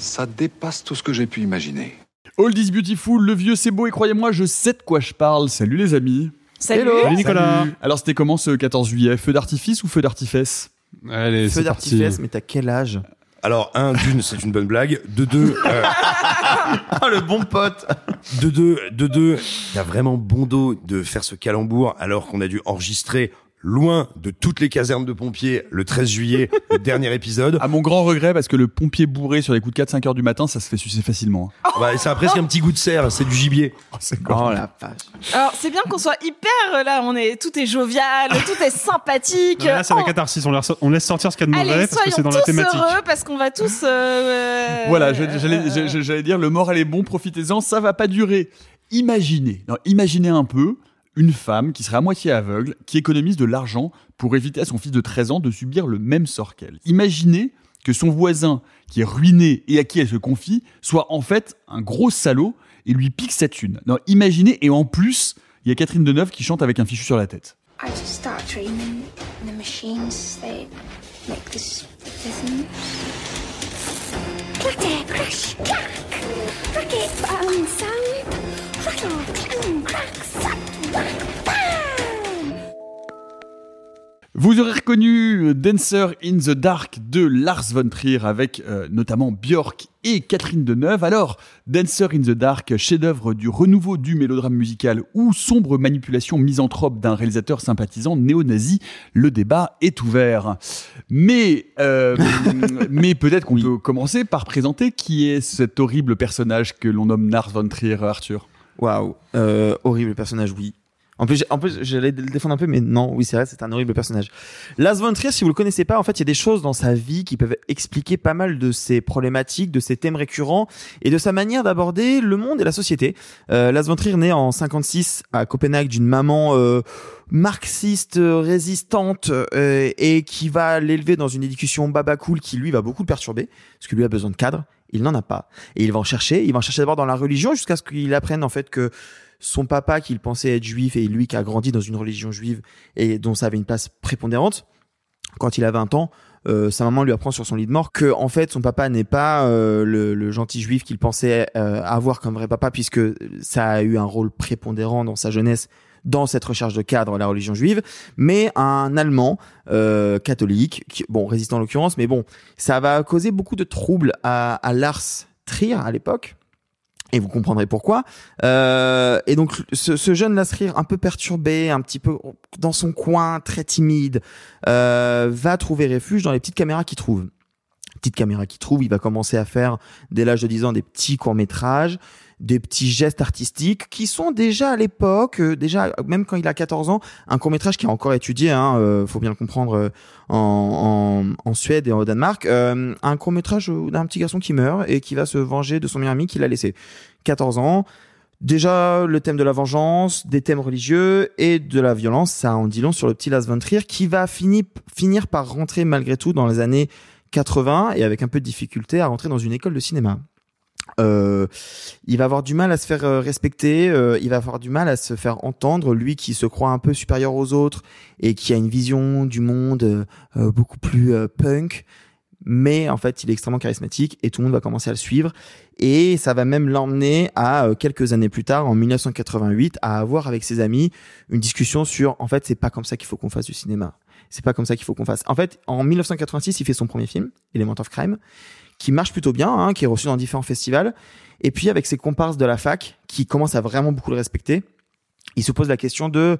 Ça dépasse tout ce que j'ai pu imaginer. All this beautiful, le vieux c'est beau et croyez-moi, je sais de quoi je parle. Salut les amis. Salut. Hello. Salut, Nicolas. Alors c'était comment ce 14 juillet? Feu d'artifice ou feu d'artifice? Allez, Feu d'artifice, mais t'as quel âge? Alors, un, d'une, c'est une bonne blague. De deux, euh, Ah, le bon pote de deux, de deux, il y a vraiment bon dos de faire ce calembour alors qu'on a dû enregistrer loin de toutes les casernes de pompiers le 13 juillet, le dernier épisode. À mon grand regret, parce que le pompier bourré sur les coups de 4-5 heures du matin, ça se fait sucer facilement. hein. Bah, ça a presque un petit goût de serre, c'est du gibier. Oh la vache. Alors, c'est bien qu'on soit hyper euh, là, on est tout est jovial, tout est sympathique. Là, c'est la Oh, catharsis. On, laisse- on laisse sortir ce qu'il y a de mauvais Allez, parce que c'est dans la tous thématique. heureux parce qu'on va tous. euh, Voilà, je- j'allais dire, le moral est bon, profitez-en, ça va pas durer. Imaginez, non, imaginez un peu une femme qui serait à moitié aveugle, qui économise de l'argent pour éviter à son fils de 13 ans de subir le même sort qu'elle. Imaginez que son voisin, qui est ruiné et à qui elle se confie, soit en fait un gros salaud et lui pique sa thune. Non, imaginez, et en plus, il y a Catherine Deneuve qui chante avec un fichu sur la tête. I just start dreaming, the machines they make this crash, clack. Sound. Vous aurez reconnu Dancer in the Dark de Lars von Trier avec euh, notamment Björk et Catherine Deneuve. Alors, Dancer in the Dark, chef-d'œuvre du renouveau du mélodrame musical ou sombre manipulation misanthrope d'un réalisateur sympathisant néo-nazi, le débat est ouvert. Mais, euh, mais peut-être qu'on peut commencer par présenter qui est cet horrible personnage que l'on nomme Lars von Trier, Arthur. Waouh, euh, horrible personnage, oui. En plus, en plus, j'allais le défendre un peu, mais non, oui, c'est vrai, c'est un horrible personnage. Lars von Trier, si vous le connaissez pas, en fait, il y a des choses dans sa vie qui peuvent expliquer pas mal de ses problématiques, de ses thèmes récurrents et de sa manière d'aborder le monde et la société. Euh, Lars von Trier en 56 à Copenhague d'une maman euh, marxiste euh, résistante euh, et qui va l'élever dans une éducation baba cool qui lui va beaucoup le perturber parce que lui a besoin de cadre. Il n'en a pas et il va en chercher. Il va en chercher d'abord dans la religion jusqu'à ce qu'il apprenne en fait que son papa qu'il pensait être juif et lui qui a grandi dans une religion juive et dont ça avait une place prépondérante quand il a 20 ans euh, sa maman lui apprend sur son lit de mort que en fait son papa n'est pas euh, le, gentil juif qu'il pensait euh, avoir comme vrai papa puisque ça a eu un rôle prépondérant dans sa jeunesse dans cette recherche de cadre la religion juive. Mais un allemand catholique bon résistant en l'occurrence mais bon ça va causer beaucoup de troubles à, à Lars Trier à l'époque et vous comprendrez pourquoi. Euh, et donc ce, jeune Lasrir un peu perturbé, un petit peu dans son coin, très timide, euh, va trouver refuge dans les petites caméras qu'il trouve. Petites caméras qu'il trouve, il va commencer à faire dès l'âge de 10 ans des petits courts métrages, des petits gestes artistiques qui sont déjà à l'époque, euh, déjà même quand il a 14 ans, un court métrage qui est encore étudié, hein, euh, faut bien le comprendre, euh, en, en, en Suède et au Danemark, euh, un court métrage d'un petit garçon qui meurt et qui va se venger de son meilleur ami qui l'a laissé. 14 ans. Déjà, le thème de la vengeance, des thèmes religieux et de la violence, ça en dit long sur le petit Lars von Trier qui va finir par rentrer malgré tout dans les années 80 et avec un peu de difficulté à rentrer dans une école de cinéma. Euh, il va avoir du mal à se faire euh, respecter, euh, il va avoir du mal à se faire entendre, lui qui se croit un peu supérieur aux autres et qui a une vision du monde euh, euh, beaucoup plus euh, punk. Mais en fait, il est extrêmement charismatique et tout le monde va commencer à le suivre. Et ça va même l'emmener à quelques années plus tard, en 1988, à avoir avec ses amis une discussion sur en fait, c'est pas comme ça qu'il faut qu'on fasse du cinéma. C'est pas comme ça qu'il faut qu'on fasse. En fait, en 1986, il fait son premier film, Element of Crime, qui marche plutôt bien, hein, qui est reçu dans différents festivals. Et puis avec ses comparses de la fac, qui commencent à vraiment beaucoup le respecter, il se pose la question de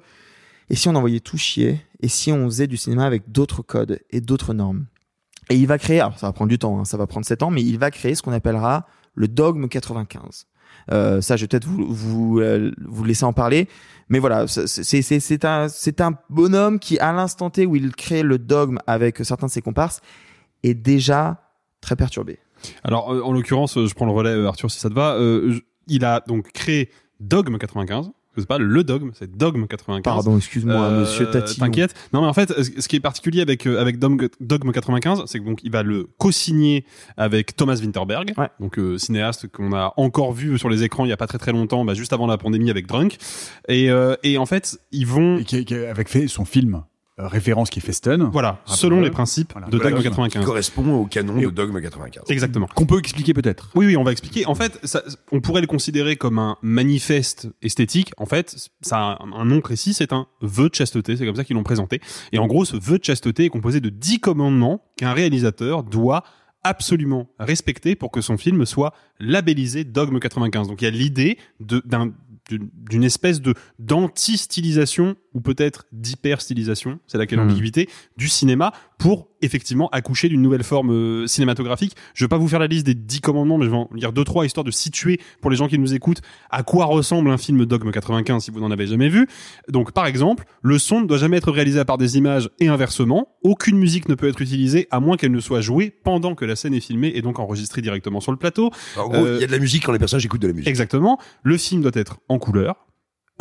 et si on envoyait tout chier? Et si on faisait du cinéma avec d'autres codes et d'autres normes? Et il va créer, alors ça va prendre du temps, hein, ça va prendre 7 ans, mais il va créer ce qu'on appellera le dogme 95. Euh, ça, je vais peut-être vous, vous, euh, vous laisser en parler. Mais voilà, c'est un, un bonhomme qui, à l'instant T où il crée le dogme avec certains de ses comparses, est déjà très perturbé. Alors, euh, en l'occurrence, euh, je prends le relais, euh, Arthur, si ça te va. Euh, il a donc créé Dogme 95. C'est pas le dogme, c'est Dogme 95. Pardon, excuse-moi, Euh, monsieur Tatillon. T'inquiète. Non, mais en fait, ce qui est particulier avec avec Dogme, Dogme 95, c'est que donc il va le co-signer avec Thomas Winterberg, donc euh, cinéaste qu'on a encore vu sur les écrans il y a pas très très longtemps, bah, juste avant la pandémie avec Drunk. Et euh, et en fait, ils vont Et qui, qui- avec fait son film référence qui est Festen. voilà, selon les principes de Voilà, Dogme qui 95. correspond au canon de Dogme 95. Exactement. Qu'on peut expliquer peut-être. Oui, oui, on va expliquer. En fait, ça, on pourrait le considérer comme un manifeste esthétique. En fait, ça a un, un nom précis, c'est un vœu de chasteté. C'est comme ça qu'ils l'ont présenté. Et en gros, ce vœu de chasteté est composé de dix commandements qu'un réalisateur doit absolument respecter pour que son film soit labellisé Dogme 95. Donc il y a l'idée de- d'un d'une espèce de d'anti-stylisation ou peut-être d'hyper-stylisation, c'est laquelle l'ambiguïté, du cinéma pour effectivement accoucher d'une nouvelle forme euh, cinématographique. Je vais pas vous faire la liste des dix commandements, mais je vais en lire deux trois histoire de situer pour les gens qui nous écoutent à quoi ressemble un film Dogme 95 si vous n'en avez jamais vu. Donc par exemple, le son ne doit jamais être réalisé à part des images et inversement. Aucune musique ne peut être utilisée à moins qu'elle ne soit jouée pendant que la scène est filmée et donc enregistrée directement sur le plateau. En gros, il Euh, y a de la musique quand les personnages écoutent de la musique. Exactement. Le film doit être en couleur.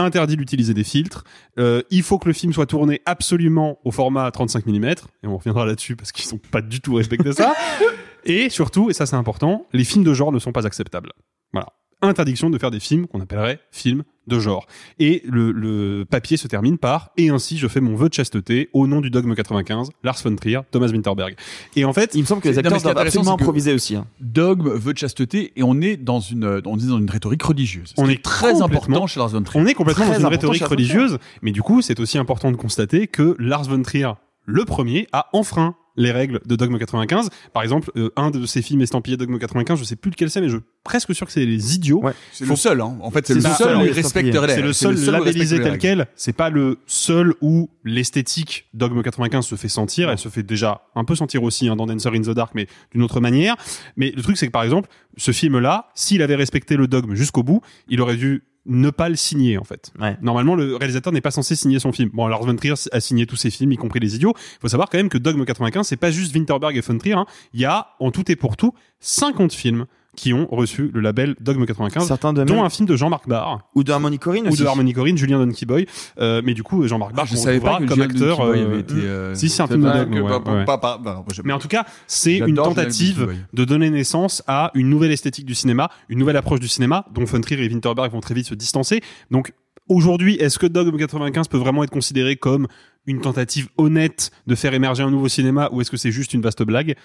Interdit d'utiliser des filtres. Euh, il faut que le film soit tourné absolument au format 35 mm. Et on reviendra là-dessus parce qu'ils sont pas du tout respecté ça. et surtout, et ça c'est important, les films de genre ne sont pas acceptables. Voilà. Interdiction de faire des films qu'on appellerait films de genre. Et le, le papier se termine par et ainsi je fais mon vœu de chasteté au nom du dogme 95, Lars von Trier, Thomas Winterberg. Et en fait, Il me semble que les acteurs doivent absolument improviser aussi. hein. Dogme veut de chasteté et on est dans une, on est dans une rhétorique religieuse. Ce On qui est très important chez Lars von Trier. On est complètement Très dans une rhétorique religieuse, mais du coup, c'est aussi important de constater que Lars von Trier, le premier, a enfreint les règles de Dogme 95. Par exemple, euh, un de ses films estampillés Dogme 95, je sais plus lequel c'est, mais je suis presque sûr que c'est Les Idiots. Ouais. C'est Faut- le seul, hein. En fait, c'est le le seul seul où les C'est le seul il labellisé tel quel. C'est pas le seul où l'esthétique Dogme 95 se fait sentir. Elle se fait déjà un peu sentir aussi hein, dans Dancer in the Dark, mais d'une autre manière. Mais le truc, c'est que par exemple, ce film-là, s'il avait respecté le dogme jusqu'au bout, il aurait dû ne pas le signer en fait. Ouais. Normalement, le réalisateur n'est pas censé signer son film. Bon, Lars von Trier a signé tous ses films, y compris Les Idiots. Il faut savoir quand même que Dogme 95, c'est pas juste Winterberg et von Trier. hein. Il y a, en tout et pour tout, 50 films qui ont reçu le label Dogme 95, Certains de dont même, un film de Jean-Marc Barr ou de Harmony Corrine ou aussi. de Harmony Corrine, Julien Donkey Boy. Euh, mais du coup, Jean-Marc Barr, Ah, je qu'on savais pas que comme Julien acteur. Euh, avait été, euh, si, c'est un film de Dogme, ouais, pas- ouais. pas- pas- pas- je- Mais en tout cas, c'est une tentative de donner naissance à une nouvelle esthétique du cinéma, une nouvelle approche du cinéma, dont von Trier et Winterberg vont très vite se distancer. Donc, aujourd'hui, est-ce que Dogme 95 peut vraiment être considéré comme une tentative honnête de faire émerger un nouveau cinéma, ou est-ce que c'est juste une vaste blague?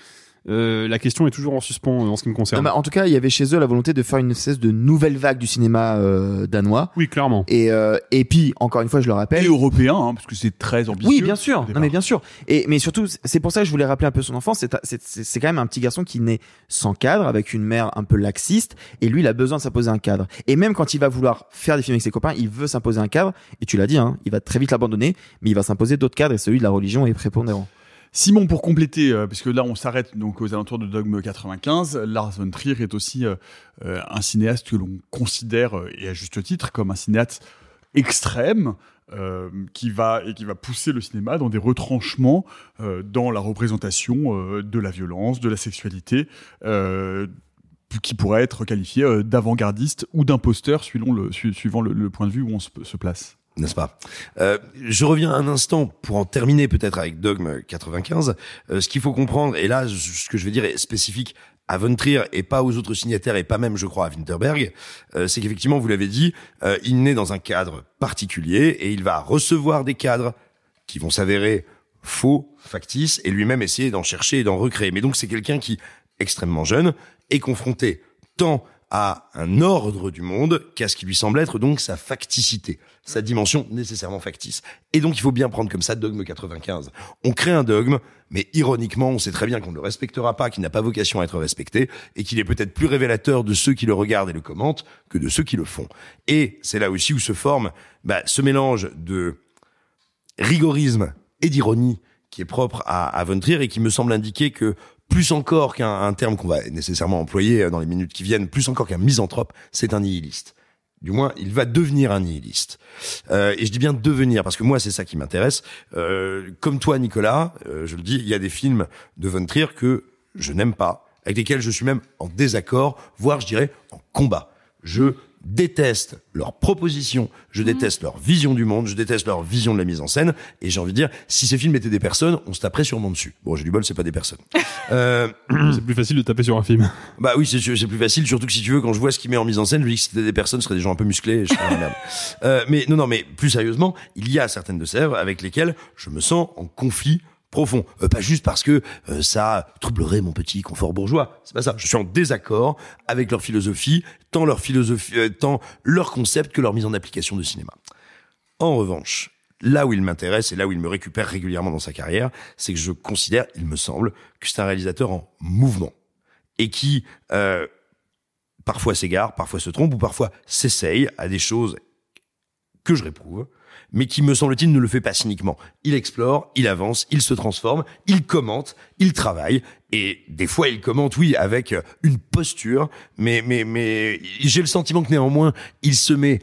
Euh, La question est toujours en suspens euh, en ce qui me Non, concerne. en tout cas, il y avait chez eux la volonté de faire une espèce de nouvelle vague du cinéma euh, danois. Oui, clairement. Et, euh, et puis, encore une fois, je le rappelle. Et européen, hein, parce que c'est très ambitieux. Oui, bien sûr. Non, mais bien sûr. Et mais surtout, c'est pour ça que je voulais rappeler un peu son enfance. C'est c'est c'est c'est quand même un petit garçon qui naît sans cadre, avec une mère un peu laxiste, et lui, il a besoin de s'imposer un cadre. Et même quand il va vouloir faire des films avec ses copains, il veut s'imposer un cadre. Et tu l'as dit, hein, il va très vite l'abandonner, mais il va s'imposer d'autres cadres, et celui de la religion est prépondérant. Simon, pour compléter, euh, parce que là on s'arrête donc aux alentours de Dogme 95, Lars von Trier est aussi euh, euh, un cinéaste que l'on considère, et à juste titre, comme un cinéaste extrême, qui va et qui va pousser le cinéma dans des retranchements dans la représentation de la violence, de la sexualité, qui pourrait être qualifié d'avant-gardiste ou d'imposteur suivant le, point de vue où on se place. N'est-ce pas? Euh, Je reviens un instant pour en terminer peut-être avec Dogme 95. Euh, ce qu'il faut comprendre, et là, ce que je vais dire est spécifique à Von Trier et pas aux autres signataires et pas même, je crois, à Winterberg, euh, c'est qu'effectivement, vous l'avez dit, euh, il naît dans un cadre particulier et il va recevoir des cadres qui vont s'avérer faux, factices, et lui-même essayer d'en chercher et d'en recréer. Mais donc, c'est quelqu'un qui, extrêmement jeune, est confronté tant à un ordre du monde qu'à ce qui lui semble être donc sa facticité, sa dimension nécessairement factice. Et donc il faut bien prendre comme ça dogme 95. On crée un dogme, mais ironiquement, on sait très bien qu'on ne le respectera pas, qu'il n'a pas vocation à être respecté, et qu'il est peut-être plus révélateur de ceux qui le regardent et le commentent que de ceux qui le font. Et c'est là aussi où se forme bah, ce mélange de rigorisme et d'ironie qui est propre à, à et qui me semble indiquer que plus encore qu'un un terme qu'on va nécessairement employer dans les minutes qui viennent, plus encore qu'un misanthrope, c'est un nihiliste. Du moins, il va devenir un nihiliste. Euh, et je dis bien devenir, parce que moi, c'est ça qui m'intéresse. Euh, comme toi, Nicolas, euh, je le dis, il y a des films de Von que je n'aime pas, avec lesquels je suis même en désaccord, voire, je dirais, en combat. Je déteste leurs propositions, je déteste leur vision du monde, je déteste leur vision de la mise en scène, et j'ai envie de dire, si ces films étaient des personnes, on se taperait sûrement dessus. Bon, j'ai du bol, c'est pas des personnes. Euh, c'est plus facile de taper sur un film. Bah oui, c'est c'est plus facile, surtout que si tu veux, quand je vois ce qu'il met en mise en scène, je me dis que si c'était des personnes, ce seraient des gens un peu musclés, et je serais merde. Euh, mais non, non, mais plus sérieusement, il y a certaines de ces œuvres avec lesquelles je me sens en conflit profond. Euh, pas juste parce que euh, ça troublerait mon petit confort bourgeois. C'est pas ça. Je suis en désaccord avec leur philosophie, tant leur philosophie, euh, tant leur concept que leur mise en application de cinéma. En revanche, là où il m'intéresse et là où il me récupère régulièrement dans sa carrière, c'est que je considère, il me semble, que c'est un réalisateur en mouvement et qui parfois s'égare, parfois se trompe ou parfois s'essaye à des choses que je réprouve, mais qui me semble-t-il ne le fait pas cyniquement. Il explore, il avance, il se transforme, il commente, il travaille, et des fois il commente, oui, avec euh, une posture, mais mais mais j'ai le sentiment que néanmoins il se met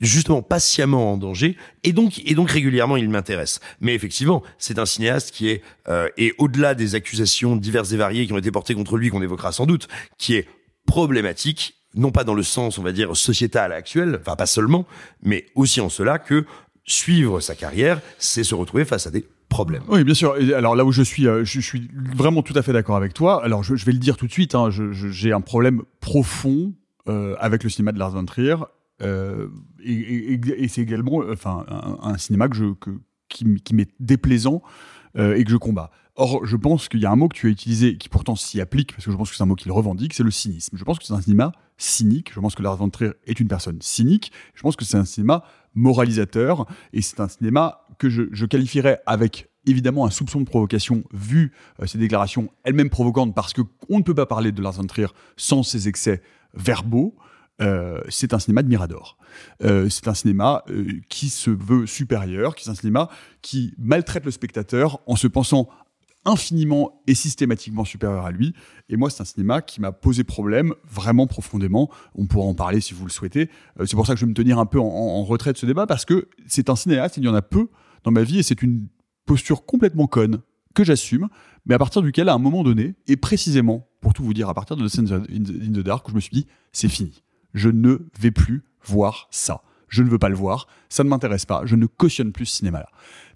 justement patiemment en danger et donc et donc régulièrement il m'intéresse mais effectivement c'est un cinéaste qui est euh, et au-delà des accusations diverses et variées qui ont été portées contre lui qu'on évoquera sans doute qui est problématique non pas dans le sens on va dire sociétal actuel enfin pas seulement mais aussi en cela que suivre sa carrière c'est se retrouver face à des problèmes Oui, bien sûr. Alors là où je suis, euh, je, suis vraiment tout à fait d'accord avec toi. Alors je, vais le dire tout de suite. Hein, J'ai un problème profond euh, avec le cinéma de Lars von Trier. Euh, et c'est également, enfin, un, cinéma que je, que, qui, qui m'est déplaisant et que je combats. Or, je pense qu'il y a un mot que tu as utilisé qui pourtant s'y applique, parce que je pense que c'est un mot qu'il revendique, c'est le cynisme. Je pense que c'est un cinéma cynique. Je pense que Lars von Trier est une personne cynique. Je pense que c'est un cinéma moralisateur et c'est un cinéma que je, qualifierais avec évidemment un soupçon de provocation vu euh, ses déclarations elles-mêmes provocantes parce que on ne peut pas parler de Lars von Trier sans ses excès verbaux. Euh, c'est un cinéma de Mirador. Euh, c'est un cinéma euh, qui se veut supérieur, qui est un cinéma qui maltraite le spectateur en se pensant infiniment et systématiquement supérieur à lui. Et moi, c'est un cinéma qui m'a posé problème vraiment profondément. On pourra en parler si vous le souhaitez. Euh, c'est pour ça que je vais me tenir un peu en, retrait de ce débat parce que c'est un cinéaste, il y en a peu dans ma vie et c'est une posture complètement conne que j'assume, mais à partir duquel, à un moment donné, et précisément, pour tout vous dire, à partir de The the, in the Dark, où je me suis dit, c'est fini. Je ne vais plus voir ça. Je ne veux pas le voir. Ça ne m'intéresse pas. Je ne cautionne plus ce cinéma-là.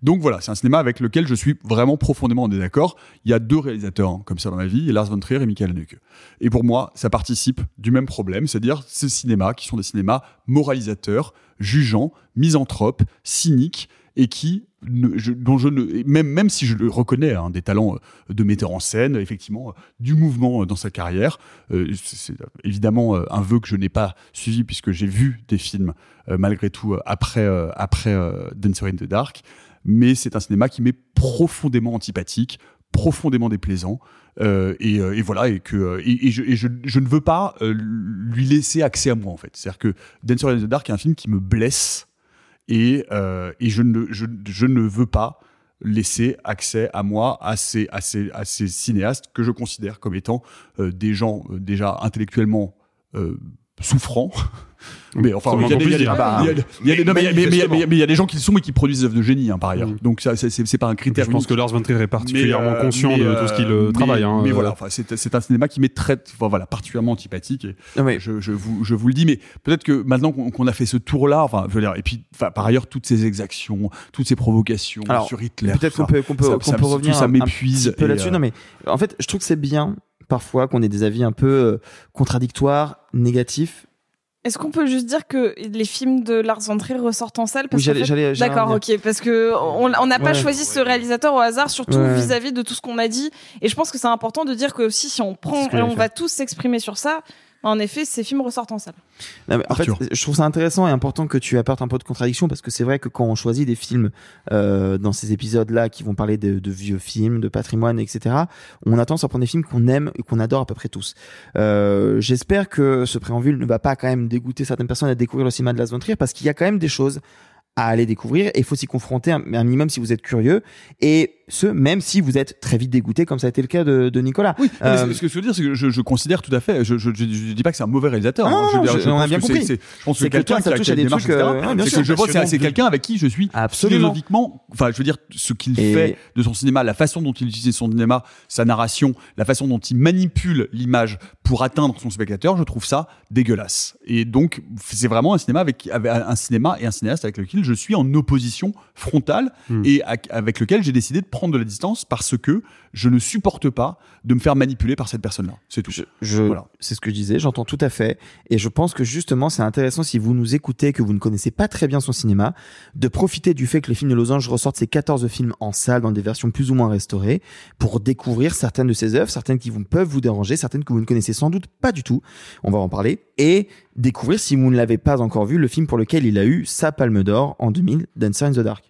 Donc voilà, c'est un cinéma avec lequel je suis vraiment profondément en désaccord. Il y a deux réalisateurs comme ça dans ma vie, Lars von Trier et Michael Haneke. Et pour moi, ça participe du même problème, c'est-à-dire ces cinémas qui sont des cinémas moralisateurs, jugeants, misanthropes, cyniques, et qui, dont je ne, même, même si je le reconnais, hein, des talents euh, de metteur en scène, effectivement, euh, du mouvement euh, dans sa carrière, c'est évidemment un vœu que je n'ai pas suivi puisque j'ai vu des films malgré tout après, euh, après Dancer in the Dark, mais c'est un cinéma qui m'est profondément antipathique, profondément déplaisant. et, voilà, et que et, je, je, ne veux pas lui laisser accès à moi en fait. C'est-à-dire que Dancer in the Dark est un film qui me blesse et, euh, et je, ne, je, je ne veux pas laisser accès à moi à ces, à ces, à ces cinéastes que je considère comme étant euh, des gens euh, déjà intellectuellement euh, souffrants. mais enfin, il y a des- mais mais- mais- mais- mais gens qui le sont et qui produisent des œuvres de génie hein, par ailleurs. Donc ça, c'est- pas un critère. Je pense que Lars von Trier est particulièrement Mais, euh, conscient mais, de tout ce qu'il euh, mais- travaille. hein, mais euh, voilà, enfin, c'est c'est un cinéma qui m'est très, enfin, voilà, particulièrement antipathique. Et mais- je, je vous, je vous le dis, mais peut-être que maintenant qu'on qu'on a fait ce tour-là, enfin, je veux dire, et puis, enfin, par ailleurs, toutes ces exactions, toutes ces provocations Alors, sur Hitler, Peut-être tout qu'on ça, peut, qu'on peut, ça- qu'on ça- peut tout revenir ça un- m'épuise. un petit peu là-dessus. euh, Non, mais en fait, je trouve que c'est bien parfois qu'on ait des avis un peu euh, contradictoires, négatifs. Est-ce qu'on peut juste dire que les films de Lars von Trier ressortent en salle? Parce Oui, fait- D'accord, ok, parce que on n'a pas Ouais. choisi ce réalisateur au hasard, surtout Ouais. vis-à-vis de tout ce qu'on a dit. Et je pense que c'est important de dire que aussi si on prend on va tous s'exprimer sur ça, En effet, ces films ressortent en salle. Non, mais en fait, je trouve ça intéressant et important que tu apportes un peu de contradiction parce que c'est vrai que quand on choisit des films euh, dans ces épisodes-là qui vont parler de, de, vieux films, de patrimoine, etc., on a tendance à prendre des films qu'on aime et qu'on adore à peu près tous. Euh, J'espère que ce préambule ne va pas quand même dégoûter certaines personnes à découvrir le cinéma de Las von Trier parce qu'il y a quand même des choses à aller découvrir et il faut s'y confronter un, un minimum si vous êtes curieux et ce même si vous êtes très vite dégoûté comme ça a été le cas de, de Nicolas. Oui, euh, ce que je veux dire c'est que je, je, considère tout à fait je, je, je, dis pas que c'est un mauvais réalisateur. Non, hein, je, on a bien compris. je pense que c'est quelqu'un qui a, qui a des démarche, trucs, euh, c'est que je vois c'est quelqu'un avec qui je suis Absolument. philosophiquement enfin je veux dire ce qu'il fait de son cinéma, la façon dont il utilise son cinéma, sa narration, la façon dont il manipule l'image pour atteindre son spectateur, je trouve ça dégueulasse. Et donc c'est vraiment un cinéma avec, avec un cinéma et un cinéaste avec lequel je suis en opposition frontale Hmm. et avec lequel j'ai décidé de prendre de la distance parce que je ne supporte pas de me faire manipuler par cette personne-là. C'est tout. Je, Voilà. c'est ce que je disais, j'entends tout à fait, et je pense que justement c'est intéressant si vous nous écoutez, que vous ne connaissez pas très bien son cinéma, de profiter du fait que les films de Losange ressortent ces 14 films en salle dans des versions plus ou moins restaurées, pour découvrir certaines de ses œuvres, certaines qui vous peuvent vous déranger, certaines que vous ne connaissez sans doute pas du tout, on va en parler, et découvrir si vous ne l'avez pas encore vu le film pour lequel il a eu sa palme d'or en 2000, Dancer in the Dark.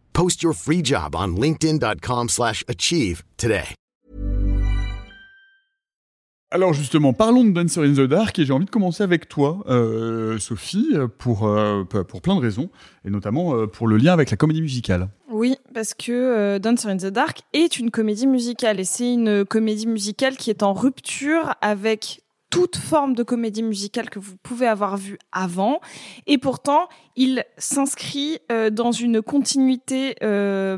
Post your free job on linkedin.com/achieve slash achieve today. Alors justement, parlons de Dancer in the Dark et j'ai envie de commencer avec toi, euh, Sophie, pour, euh, pour plein de raisons, et notamment euh, pour le lien avec la comédie musicale. Oui, parce que euh, Dancer in the Dark est une comédie musicale et c'est une comédie musicale qui est en rupture avec toute forme de comédie musicale que vous pouvez avoir vue avant et pourtant il s'inscrit euh, dans une continuité euh,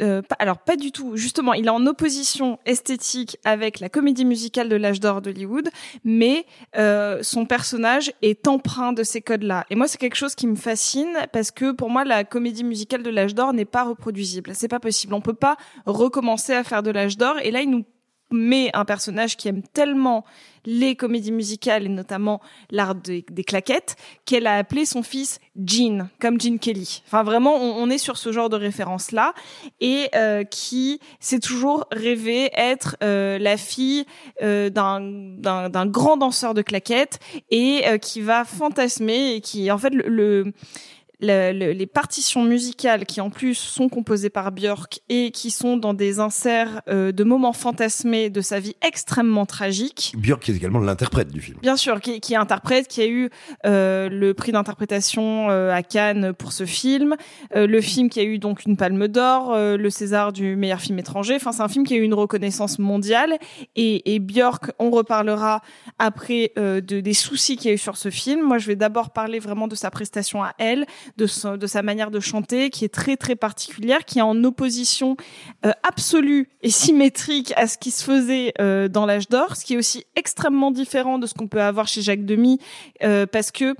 euh, alors pas du tout. Justement, il est en opposition esthétique avec la comédie musicale de l'âge d'or d'Hollywood, mais euh, son personnage est empreint de ces codes-là. Et moi, c'est quelque chose qui me fascine parce que pour moi, la comédie musicale de l'âge d'or n'est pas reproduisible. C'est pas possible. On peut pas recommencer à faire de l'âge d'or. Et là, il nous met un personnage qui aime tellement les comédies musicales et notamment l'art des, claquettes qu'elle a appelé son fils Gene, comme Gene Kelly. Enfin vraiment, on, est sur ce genre de référence là et euh, qui s'est toujours rêvé être euh, la fille euh, d'un grand danseur de claquettes et qui va fantasmer et qui en fait le, le le- le- les partitions musicales qui en plus sont composées par Björk et qui sont dans des inserts euh, de moments fantasmés de sa vie extrêmement tragique. Björk qui est également l'interprète du film. Bien sûr, qui, qui est interprète, qui a eu euh, le prix d'interprétation euh, à Cannes pour ce film, euh, le film qui a eu donc une Palme d'Or, euh, le César du meilleur film étranger. Enfin, c'est un film qui a eu une reconnaissance mondiale. Et, et Björk, on reparlera après euh, de, des soucis qu'il y a eu sur ce film. Moi, je vais d'abord parler vraiment de sa prestation à elle, de, son- de sa manière de chanter, qui est très très particulière, qui est en opposition euh, absolue et symétrique à ce qui se faisait euh, dans l'âge d'or, ce qui est aussi extrêmement différent de ce qu'on peut avoir chez Jacques Demy, euh, parce que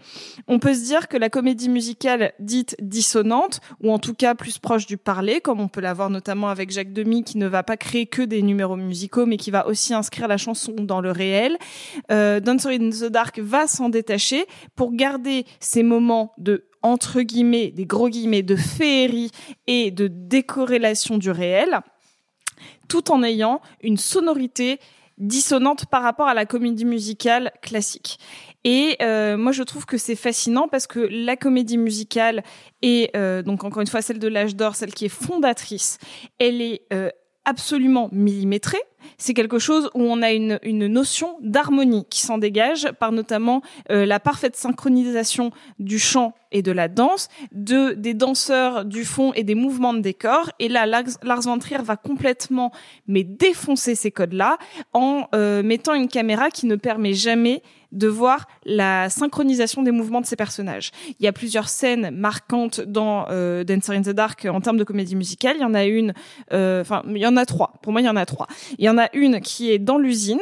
on peut se dire que la comédie musicale dite dissonante, ou en tout cas plus proche du parler, comme on peut l'avoir notamment avec Jacques Demy, qui ne va pas créer que des numéros musicaux, mais qui va aussi inscrire la chanson dans le réel, euh, Dancer in the Dark va s'en détacher pour garder ces moments de entre guillemets, des gros guillemets, de féerie et de décorrélation du réel, tout en ayant une sonorité dissonante par rapport à la comédie musicale classique. Et euh, moi, je trouve que c'est fascinant parce que la comédie musicale et euh, donc encore une fois celle de l'âge d'or, celle qui est fondatrice, elle est euh, absolument millimétrée. C'est quelque chose où on a une, notion d'harmonie qui s'en dégage par notamment euh, la parfaite synchronisation du chant et de la danse, de des danseurs du fond et des mouvements de décor. Et là, Lars, von Trier va complètement mais défoncer ces codes-là en euh, mettant une caméra qui ne permet jamais de voir la synchronisation des mouvements de ces personnages. Il y a plusieurs scènes marquantes dans euh, Dancer in the Dark en termes de comédie musicale. Il y en a une, euh, enfin, il y en a trois. Pour moi, il y en a trois. En a une qui est dans l'usine,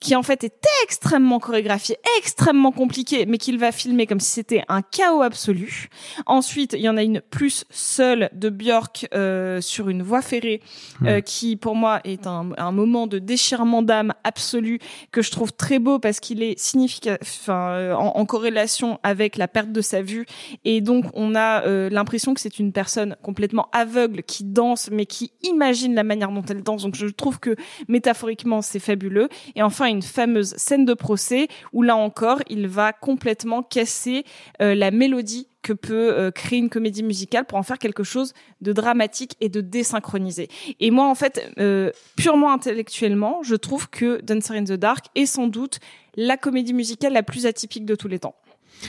qui en fait est extrêmement chorégraphiée, extrêmement compliquée, mais qu'il va filmer comme si c'était un chaos absolu. Ensuite, il y en a une plus seule de Björk euh, sur une voie ferrée, euh, qui pour moi est un, un moment de déchirement d'âme absolu que je trouve très beau parce qu'il est significatif, enfin, euh, en, en corrélation avec la perte de sa vue, et donc on a euh, l'impression que c'est une personne complètement aveugle qui danse, mais qui imagine la manière dont elle danse. Donc je trouve que métaphoriquement c'est fabuleux. Et enfin une fameuse scène de procès où là encore il va complètement casser euh, la mélodie que peut euh, créer une comédie musicale pour en faire quelque chose de dramatique et de désynchronisé. Et moi, en fait, euh, purement intellectuellement, je trouve que Dancer in the Dark est sans doute la comédie musicale la plus atypique de tous les temps.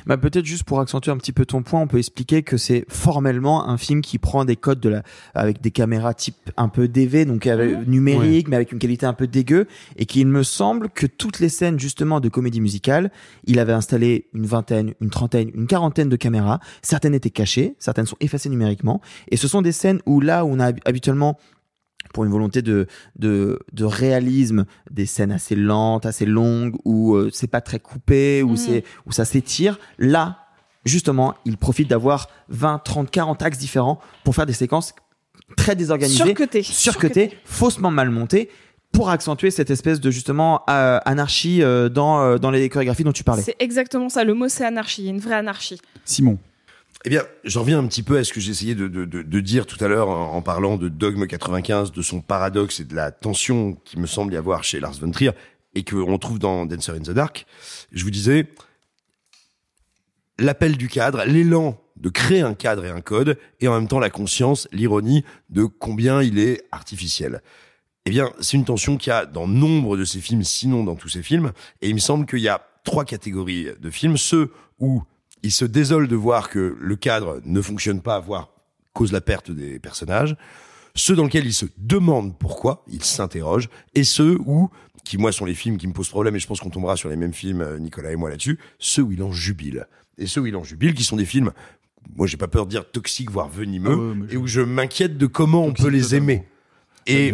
Bah peut-être juste pour accentuer un petit peu ton point, on peut expliquer que c'est formellement un film qui prend des codes de la avec des caméras type un peu DV donc avec, numérique mais avec une qualité un peu dégueu et qu'il me semble que toutes les scènes justement de comédie musicale, il avait installé une vingtaine, une trentaine, une quarantaine de caméras, certaines étaient cachées, certaines sont effacées numériquement et ce sont des scènes où là où on a habituellement pour une volonté de, de, de réalisme, des scènes assez lentes, assez longues, où euh, c'est pas très coupé, où Mhm. c'est où ça s'étire. Là, justement, il profite d'avoir 20, 30, 40 axes différents pour faire des séquences très désorganisées, Surcutées. surcutées, faussement mal montées, pour accentuer cette espèce de justement euh, anarchie euh, dans euh, dans les chorégraphies dont tu parlais. C'est exactement ça. Le mot c'est anarchie, il y a une vraie anarchie. Simon. Eh bien, j'en reviens un petit peu à ce que j'essayais de, de, de, de dire tout à l'heure en, parlant de Dogme 95, de son paradoxe et de la tension qui me semble y avoir chez Lars von Trier et que on trouve dans Dancer in the Dark. Je vous disais, l'appel du cadre, l'élan de créer un cadre et un code, et en même temps la conscience, l'ironie de combien il est artificiel. Eh bien, c'est une tension qu'il y a dans nombre de ces films, sinon dans tous ces films, et il me semble qu'il y a trois catégories de films, ceux où il se désole de voir que le cadre ne fonctionne pas, voire cause la perte des personnages, ceux dans lesquels il se demande pourquoi, il s'interroge, et ceux où, qui moi sont les films qui me posent problème, et je pense qu'on tombera sur les mêmes films, euh, Nicolas et moi là-dessus, ceux où il en jubile. Et ceux où il en jubile, qui sont des films, moi j'ai pas peur de dire toxiques, voire venimeux, Ah ouais, et où je m'inquiète de comment on peut les aimer. Et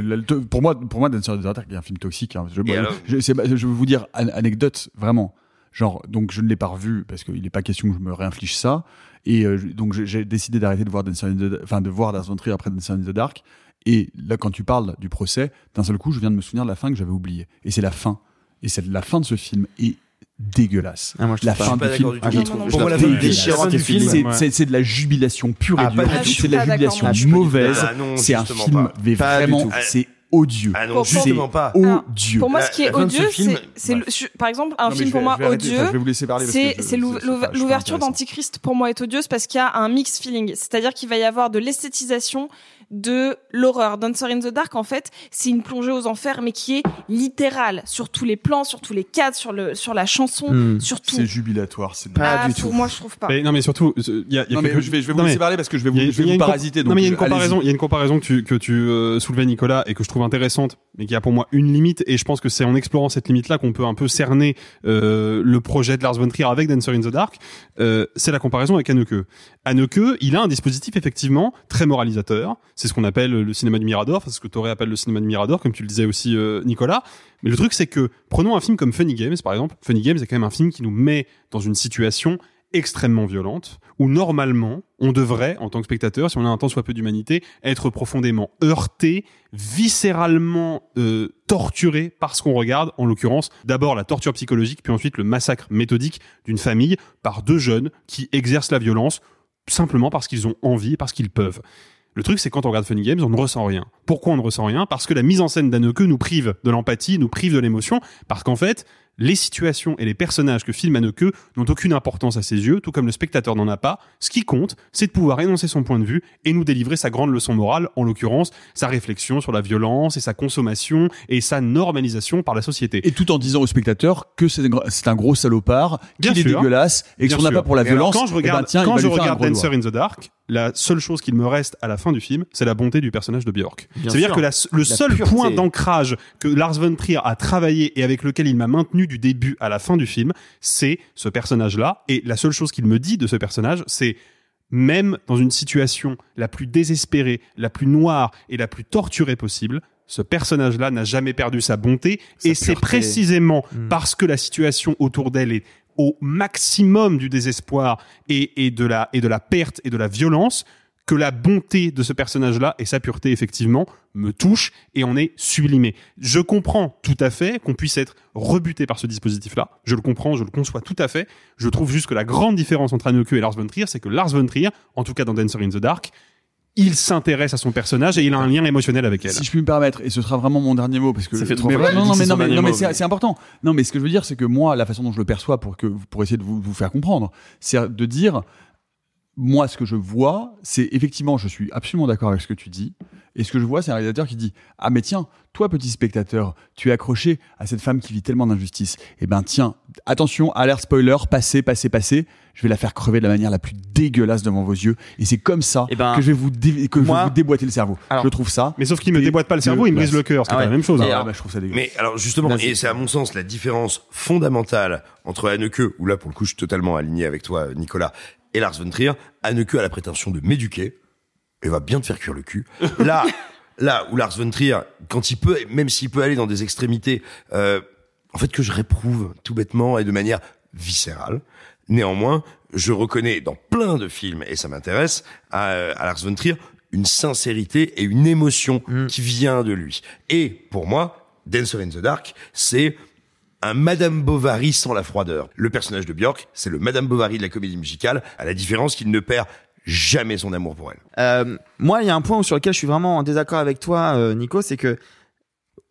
pour moi, pour moi, Dancer in the Dark est un film toxique. hein. Je, Et alors je, je vais vous dire an- anecdote vraiment. Genre, donc je ne l'ai pas revu parce qu'il n'est pas question que je me réinflige ça. Et euh, donc j'ai- décidé d'arrêter de voir Dancer the, enfin de voir Lars von Trier après Dancer in the Dark. Et là, quand tu parles du procès, d'un seul coup, je viens de me souvenir de la fin que j'avais oubliée. Et c'est la fin. Et c'est la fin de ce film est dégueulasse. Ah, moi, je la fin du film du Ah, pour moi, la et C'est- film. c'est- de la jubilation pure et Ah, pas dure. du. C'est de la jubilation du mauvaise. C'est un film, mais du vraiment, c'est odieux. Ah non, Pour- justement pas. Odieux. Pour moi, ce qui est odieux, film- c'est, je- par exemple, un film pour moi odieux. C'est, l'ouverture d'Antichrist pour moi est odieuse parce qu'il y a un mix feeling. C'est-à-dire qu'il va y avoir de l'esthétisation de l'horreur. Dancer in the Dark, en fait, c'est une plongée aux enfers, mais qui est littérale sur tous les plans, sur tous les cadres, sur le, sur la chanson, Hmm. sur tout. C'est jubilatoire. C'est Pas Ah, du pour tout. moi, je trouve pas. Mais non, mais surtout, il y a, il y a Non, mais quelque- je vais, je vais vous laisser parler parce que je vais vous, a- je vais vous parasiter. non, mais il y a une euh, comparaison, il y a une comparaison que tu, que tu euh, soulevais, Nicolas, et que je trouve intéressante, mais qui a pour moi une limite, et je pense que c'est en explorant cette limite-là qu'on peut un peu cerner euh, le projet de Lars von Trier avec Dancer in the Dark. Euh, c'est la comparaison avec Haneke. Haneke, il a un dispositif effectivement très moralisateur. C'est ce qu'on appelle le cinéma du Mirador, enfin, c'est ce que Toré appelle le cinéma du Mirador, comme tu le disais aussi, euh, Nicolas. Mais le truc, c'est que prenons un film comme Funny Games, par exemple. Funny Games, c'est quand même un film qui nous met dans une situation extrêmement violente, où normalement, on devrait, en tant que spectateur, si on a un tant soit peu d'humanité, être profondément heurté, viscéralement euh, torturé par ce qu'on regarde, en l'occurrence, d'abord la torture psychologique, puis ensuite le massacre méthodique d'une famille par deux jeunes qui exercent la violence simplement parce qu'ils ont envie, parce qu'ils peuvent. Le truc, c'est quand on regarde Funny Games, on ne ressent rien. Pourquoi on ne ressent rien? Parce que la mise en scène d'Anneke nous prive de l'empathie, nous prive de l'émotion, parce qu'en fait, les situations et les personnages que filme Haneke n'ont aucune importance à ses yeux, tout comme le spectateur n'en a pas. Ce qui compte, c'est de pouvoir énoncer son point de vue et nous délivrer sa grande leçon morale, en l'occurrence sa réflexion sur la violence et sa consommation et sa normalisation par la société. Et tout en disant au spectateur que c'est un gros salopard, qu'il est dégueulasse et que si on n'a pas pour la alors, violence, quand je eh ben, regarde, tiens, il quand va je lui faire un regarde Dancer in the Dark, la seule chose qu'il me reste à la fin du film, c'est la bonté du personnage de Björk. Bien C'est-à-dire que la- le La seul pureté. point d'ancrage que Lars von Trier a travaillé et avec lequel il m'a maintenu du début à la fin du film, c'est ce personnage-là. Et la seule chose qu'il me dit de ce personnage, c'est même dans une situation la plus désespérée, la plus noire et la plus torturée possible, ce personnage-là n'a jamais perdu sa bonté. Sa et c'est précisément Mm. parce que la situation autour d'elle est au maximum du désespoir et, et de la et de la perte et de la violence que la bonté de ce personnage-là et sa pureté effectivement me touche et on est sublimé. Je comprends tout à fait qu'on puisse être rebuté par ce dispositif-là. Je le comprends, je le conçois tout à fait. Je trouve juste que la grande différence entre Haneke et Lars von Trier, c'est que Lars von Trier, en tout cas dans Dancer in the Dark, il s'intéresse à son personnage et il a un lien émotionnel avec elle. Si je puis me permettre, et ce sera vraiment mon dernier mot, parce que Ça fait mais qu'il non, mais c'est non, son mais, dernier non, mais mot, c'est mais- c'est important. Non, mais ce que je veux dire, c'est que moi, la façon dont je le perçois, pour que pour essayer de vous, vous faire comprendre, c'est de dire, moi, ce que je vois, c'est effectivement, je suis absolument d'accord avec ce que tu dis, et ce que je vois, c'est un réalisateur qui dit, ah mais tiens, toi, petit spectateur, tu es accroché à cette femme qui vit tellement d'injustice. Eh ben tiens, attention, alerte spoiler, passez, passez, passez. Je vais la faire crever de la manière la plus dégueulasse devant vos yeux, et c'est comme ça Eh ben, que je vais vous dé- que je vais vous déboîter le cerveau. Alors- je trouve ça. Mais sauf qu'il me déboîte pas le cerveau, il me brise le cœur, c'est Ah pas ouais. la même chose. Et hein. alors- bah, je trouve ça dégueu. Mais alors justement, et c'est à mon sens la différence fondamentale entre Haneke, où là pour le coup je suis totalement aligné avec toi Nicolas, et Lars von Trier, a la prétention de m'éduquer, et va bien te faire cuire le cul. Là, là où Lars von Trier, quand il peut, même s'il peut aller dans des extrémités, euh, en fait que je réprouve tout bêtement et de manière viscérale, néanmoins, je reconnais dans plein de films, et ça m'intéresse, à, à Lars von Trier, une sincérité et une émotion qui vient de lui. Et pour moi, Dancer in the Dark, c'est un Madame Bovary sans la froideur. Le personnage de Björk, c'est le Madame Bovary de la comédie musicale, à la différence qu'il ne perd jamais son amour pour elle. Euh, moi, il y a un point sur lequel je suis vraiment en désaccord avec toi, euh, Nico, c'est que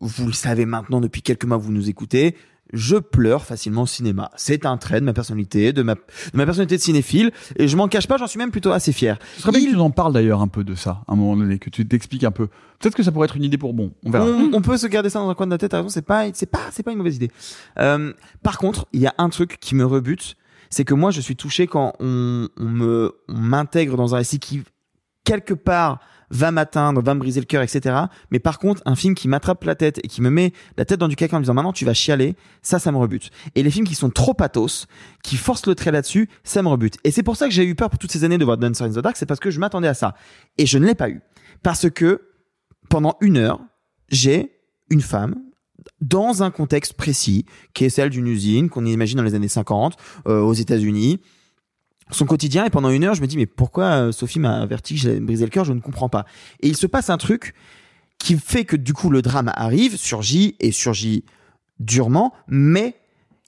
vous le savez maintenant depuis quelques mois, vous nous écoutez. Je pleure facilement au cinéma. C'est un trait de ma personnalité, de ma, de ma personnalité de cinéphile, et je m'en cache pas, j'en suis même plutôt assez fier. Ce serait bien que tu nous en parles d'ailleurs un peu de ça, à un moment donné, que tu t'expliques un peu. Peut-être que ça pourrait être une idée pour bon. On verra. On, on peut se garder ça dans un coin de la tête, t'as raison, c'est pas, c'est pas, c'est pas une mauvaise idée. Euh, par contre, il y a un truc qui me rebute, c'est que moi, je suis touché quand on, on me, on m'intègre dans un récit qui, quelque part, va m'atteindre, va me briser le cœur, etc. Mais par contre, un film qui m'attrape la tête et qui me met la tête dans du caca en me disant maintenant tu vas chialer, ça, ça me rebute. Et les films qui sont trop pathos, qui forcent le trait là-dessus, ça me rebute. Et c'est pour ça que j'ai eu peur pour toutes ces années de voir Dancer in the Dark, c'est parce que je m'attendais à ça. Et je ne l'ai pas eu. Parce que, pendant une heure, j'ai une femme dans un contexte précis, qui est celle d'une usine qu'on imagine dans les années 50 euh, aux États-Unis. Son quotidien et pendant une heure, je me dis mais pourquoi euh, Sophie m'a averti, j'ai brisé le cœur, je ne comprends pas. Et il se passe un truc qui fait que du coup le drame arrive, surgit et surgit durement, mais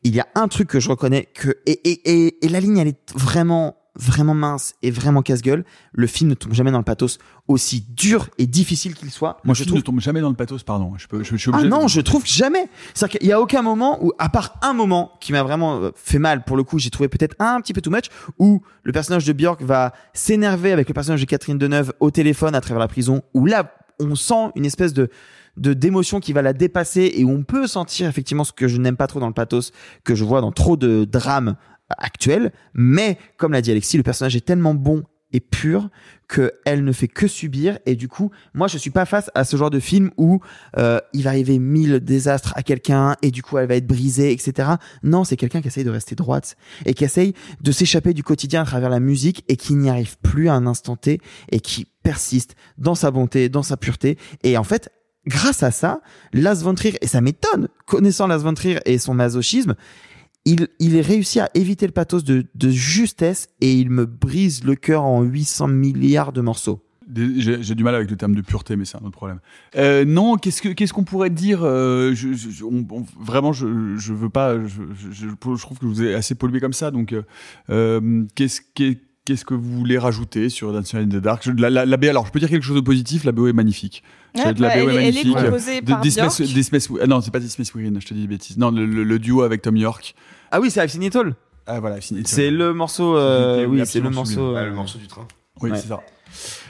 il y a un truc que je reconnais que et, et, et, et la ligne elle est vraiment vraiment mince et vraiment casse-gueule. Le film ne tombe jamais dans le pathos aussi dur et difficile qu'il soit. Moi, je ne tombe jamais dans le pathos, pardon. Je, peux, je, je suis Ah de- non, je trouve jamais. C'est-à-dire qu'il y a aucun moment où, à part un moment qui m'a vraiment euh, fait mal, pour le coup, j'ai trouvé peut-être un petit peu too much, où le personnage de Björk va s'énerver avec le personnage de Catherine Deneuve au téléphone à travers la prison, où là, on sent une espèce de de d'émotion qui va la dépasser et où on peut sentir effectivement ce que je n'aime pas trop dans le pathos que je vois dans trop de drames actuels mais comme l'a dit Alexis le personnage est tellement bon et pur que elle ne fait que subir et du coup moi je suis pas face à ce genre de film où euh, il va arriver mille désastres à quelqu'un et du coup elle va être brisée etc non c'est quelqu'un qui essaye de rester droite et qui essaye de s'échapper du quotidien à travers la musique et qui n'y arrive plus à un instant T et qui persiste dans sa bonté dans sa pureté. Et en fait grâce à ça Las von et ça m'étonne connaissant Las von et son masochisme il, il est réussi à éviter le pathos de, de justesse et il me brise le cœur en 800 milliards de morceaux. J'ai j'ai du mal avec le terme de pureté, mais c'est un autre problème. Euh, non, qu'est-ce que qu'est-ce qu'on pourrait dire euh, je, je- je- on- on- Vraiment, je je veux pas. Je, je, je- je trouve que vous êtes assez pollué comme ça. Donc, euh, qu'est-ce qu'est- qu'est-ce que vous voulez rajouter sur Dancer in the Dark? Je- la, la, la BO, alors je peux dire quelque chose de positif, la BO est magnifique. Ouais, la bah, BO elle est- elle est magnifique. composée De- par ah non, c'est pas des Smith Wirin, je te dis des bêtises. Non, le, le- le duo avec Tom York. Ah oui, c'est I've Seen It All. Ah voilà, I've Seen It All. C'est le morceau. euh, Oui, c'est le morceau. euh, le morceau du train. Oui, Ouais. c'est ça.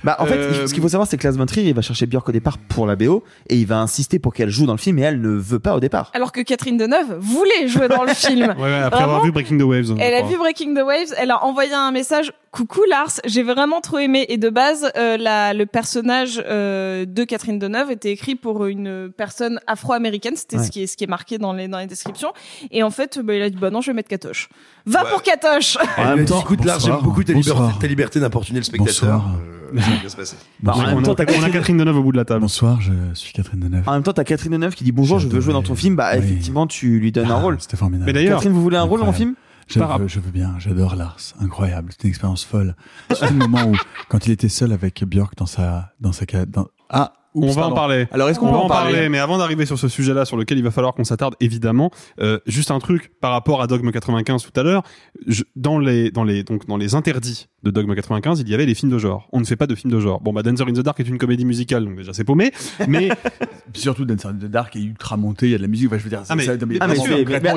Bah, en fait, Euh, ce qu'il faut savoir, c'est que Lars von Trier, il va chercher Björk au départ pour la BO et il va insister pour qu'elle joue dans le film et elle ne veut pas au départ. Alors que Catherine Deneuve voulait jouer dans le film. Ouais, ouais, après avoir vu Breaking the Waves. je Elle a crois. vu Breaking the Waves, elle a envoyé un message Coucou Lars, j'ai vraiment trop aimé. Et de base, euh, la, le personnage euh, de Catherine Deneuve était écrit pour une personne afro-américaine, c'était Ouais. ce, qui est, ce qui est marqué dans les, dans les descriptions. Et en fait, bah, il a dit Bah non, je vais mettre Katoche. Va pour Katoche En même temps, écoute, bonsoir, j'aime beaucoup ta bonsoir. liberté, ta liberté d'importuner le spectateur. Bonsoir. Euh, ça va bien se passer. Bah, en on, même a, temps, t'as on a Catherine- Deneuve au bout de la table. Bonsoir, je suis Catherine Deneuve. En même temps, t'as Catherine Deneuve qui dit bonjour, je veux jouer dans ton film. Bah, Oui. effectivement, tu lui donnes un Ah, rôle. C'était formidable. Mais d'ailleurs, Catherine, vous voulez un rôle dans mon Incroyable. film? Je Par- veux, je veux bien, j'adore Lars, incroyable, c'est une expérience folle. Surtout le moment où, quand il était seul avec Björk dans sa, dans sa, dans... ah, oups, on va pardon. en parler. Alors est-ce On qu'on va en parler, mais avant d'arriver sur ce sujet-là, sur lequel il va falloir qu'on s'attarde, évidemment, euh, juste un truc par rapport à Dogme 95 tout à l'heure. je- Dans les, dans les, donc dans les interdits de Dogme 95, il y avait les films de genre. On ne fait pas de films de genre. Bon, bah, Dancer in the Dark est une comédie musicale, donc déjà c'est paumé. Mais Puis surtout Dancer in the Dark est ultra monté, il y a de la musique, enfin, je veux dire, Ah, mais- ça- Ah, mais c'est- mais- mais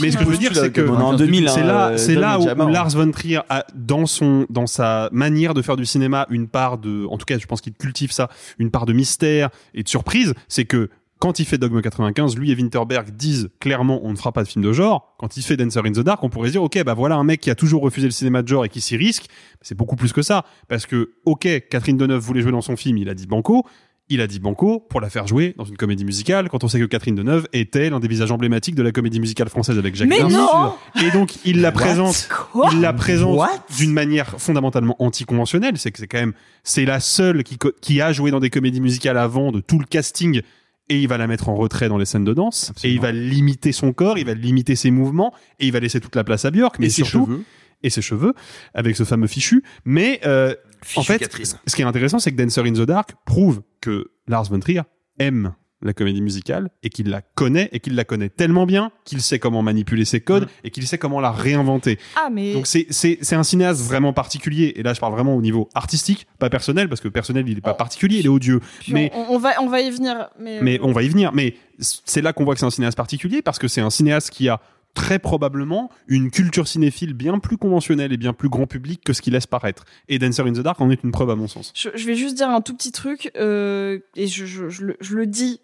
Mais ce que je veux dire, c'est que on est en 2000, c'est hein, là, euh, c'est là où mort. Lars von Trier a dans son, dans sa manière de faire du cinéma une part de, en tout cas, je pense qu'il cultive ça, une part de mystère et de surprise. C'est que quand il fait Dogme 95, lui et Winterberg disent clairement on ne fera pas de film de genre. Quand il fait Dancer in the Dark, on pourrait dire ok bah voilà un mec qui a toujours refusé le cinéma de genre et qui s'y risque. C'est beaucoup plus que ça parce que ok Catherine Deneuve voulait jouer dans son film, il a dit banco. Il a dit banco pour la faire jouer dans une comédie musicale quand on sait que Catherine Deneuve était l'un des visages emblématiques de la comédie musicale française avec Jacques Mais non Et donc il la présente Quoi il la présente d'une manière fondamentalement anticonventionnelle. C'est que c'est quand même, c'est la seule qui, qui a joué dans des comédies musicales avant de tout le casting et il va la mettre en retrait dans les scènes de danse et il va limiter son corps, il va limiter ses mouvements et il va laisser toute la place à Björk, mais Et surtout cheveux. et ses cheveux avec ce fameux fichu. Mais euh, en fait, Catherine. ce qui est intéressant, c'est que Dancer in the Dark prouve que Lars von Trier aime la comédie musicale et qu'il la connaît et qu'il la connaît tellement bien qu'il sait comment manipuler ses codes et qu'il sait comment la réinventer. Ah, mais. Donc c'est c'est c'est un cinéaste vraiment particulier et là je parle vraiment au niveau artistique, pas personnel parce que personnel il est pas particulier, il est odieux. Puis Mais on, on va, on va y venir. Mais, mais on va y venir. Mais c'est là qu'on voit que c'est un cinéaste particulier parce que c'est un cinéaste qui a très probablement une culture cinéphile bien plus conventionnelle et bien plus grand public que ce qu'il laisse paraître. Et Dancer in the Dark en est une preuve à mon sens. Je, je vais juste dire un tout petit truc, euh, et je, je, je le, je le dis,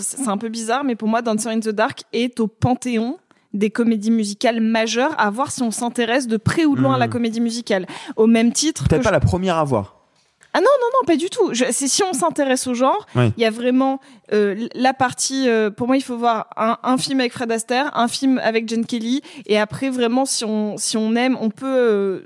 c'est un peu bizarre, mais pour moi, Dancer in the Dark est au panthéon des comédies musicales majeures, à voir si on s'intéresse de près ou de loin à la Hmm. comédie musicale. Au même titre Peut-être pas je- la première à voir. Ah non, non, non, pas du tout. Je- C'est si on s'intéresse au genre, il Oui. y a vraiment euh, la partie. euh, pour moi, il faut voir un, un film avec Fred Astaire, un film avec Jen Kelly, et après vraiment, si on si on aime, on peut euh,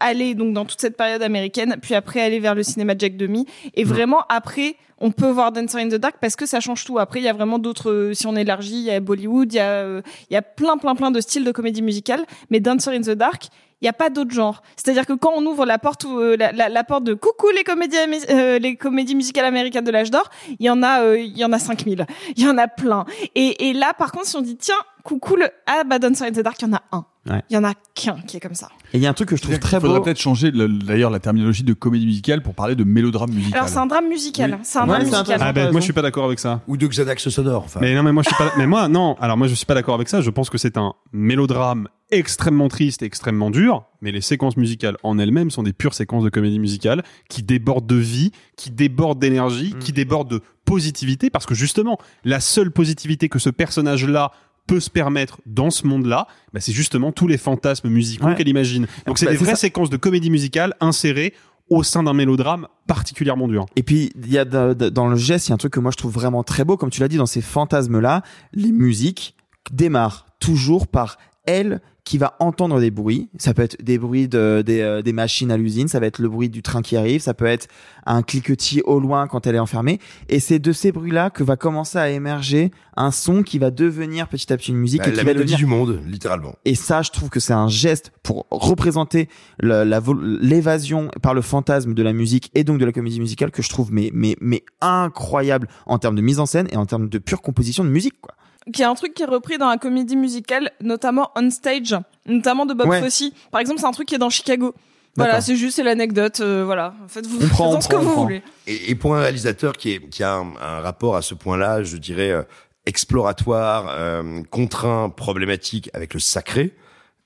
aller donc dans toute cette période américaine, puis après aller vers le cinéma Jack Demy, et vraiment après. On peut voir Dancer in the Dark parce que ça change tout. Après, il y a vraiment d'autres. euh, Si on élargit, il y a Bollywood, il y a, euh, il y a plein, plein, plein de styles de comédie musicale. Mais Dancer in the Dark, il n'y a pas d'autre genre. C'est-à-dire que quand on ouvre la porte, euh, la, porte de coucou les comédies, euh, les comédies musicales américaines de l'âge d'or, il y en a, euh, il y en a 5000. Il y en a plein. Et, et là, par contre, si on dit, tiens, coucou le, ah, bah, in the Dark, il y en a un. Ouais. Il y en a qu'un qui est comme ça. Et il y a un truc que je trouve très Il faudrait beau. peut-être changer le- d'ailleurs la terminologie de comédie musicale pour parler de mélodrame musical. Alors, c'est un drame musical. Oui. C'est un Ouais, drame musical. Ah ben moi je suis pas d'accord avec ça. Ou de Xanax sonore. Enfin, Mais non, mais moi je suis pas. Mais moi non. Alors moi je suis pas d'accord avec ça. Je pense que c'est un mélodrame extrêmement triste et extrêmement dur. Mais les séquences musicales en elles-mêmes sont des pures séquences de comédie musicale qui débordent de vie, qui débordent d'énergie, qui débordent de positivité. Parce que justement, la seule positivité que ce personnage-là peut se permettre dans ce monde-là, bah, c'est justement tous les fantasmes musicaux Ouais. qu'elle imagine. Donc c'est Bah, des vraies ça. séquences de comédie musicale insérées au sein d'un mélodrame particulièrement dur. Et puis, il y a de- de- dans le geste, il y a un truc que moi je trouve vraiment très beau, comme tu l'as dit, dans ces fantasmes-là, les musiques démarrent toujours par elle qui va entendre des bruits. Ça peut être des bruits de, des, euh, des machines à l'usine, ça va être le bruit du train qui arrive, ça peut être un cliquetis au loin quand elle est enfermée. Et c'est de ces bruits-là que va commencer à émerger un son qui va devenir petit à petit une musique bah, et qui la va mélodie devenir du monde, littéralement. et ça, je trouve que c'est un geste pour représenter l'évasion par le fantasme de la musique et donc de la comédie musicale que je trouve mais mais mais incroyable en termes de mise en scène et en termes de pure composition de musique quoi. Qui est un truc qui est repris dans la comédie musicale, notamment On Stage, notamment de Bob Ouais. Fosse. Par exemple, c'est un truc qui est dans Chicago. Voilà, c'est juste c'est l'anecdote. euh, voilà, en fait, vous faites ce que vous prend. voulez. Et, et pour un réalisateur qui, est, qui a un, un rapport à ce point-là, je dirais euh, exploratoire, euh, contraint, problématique avec le sacré,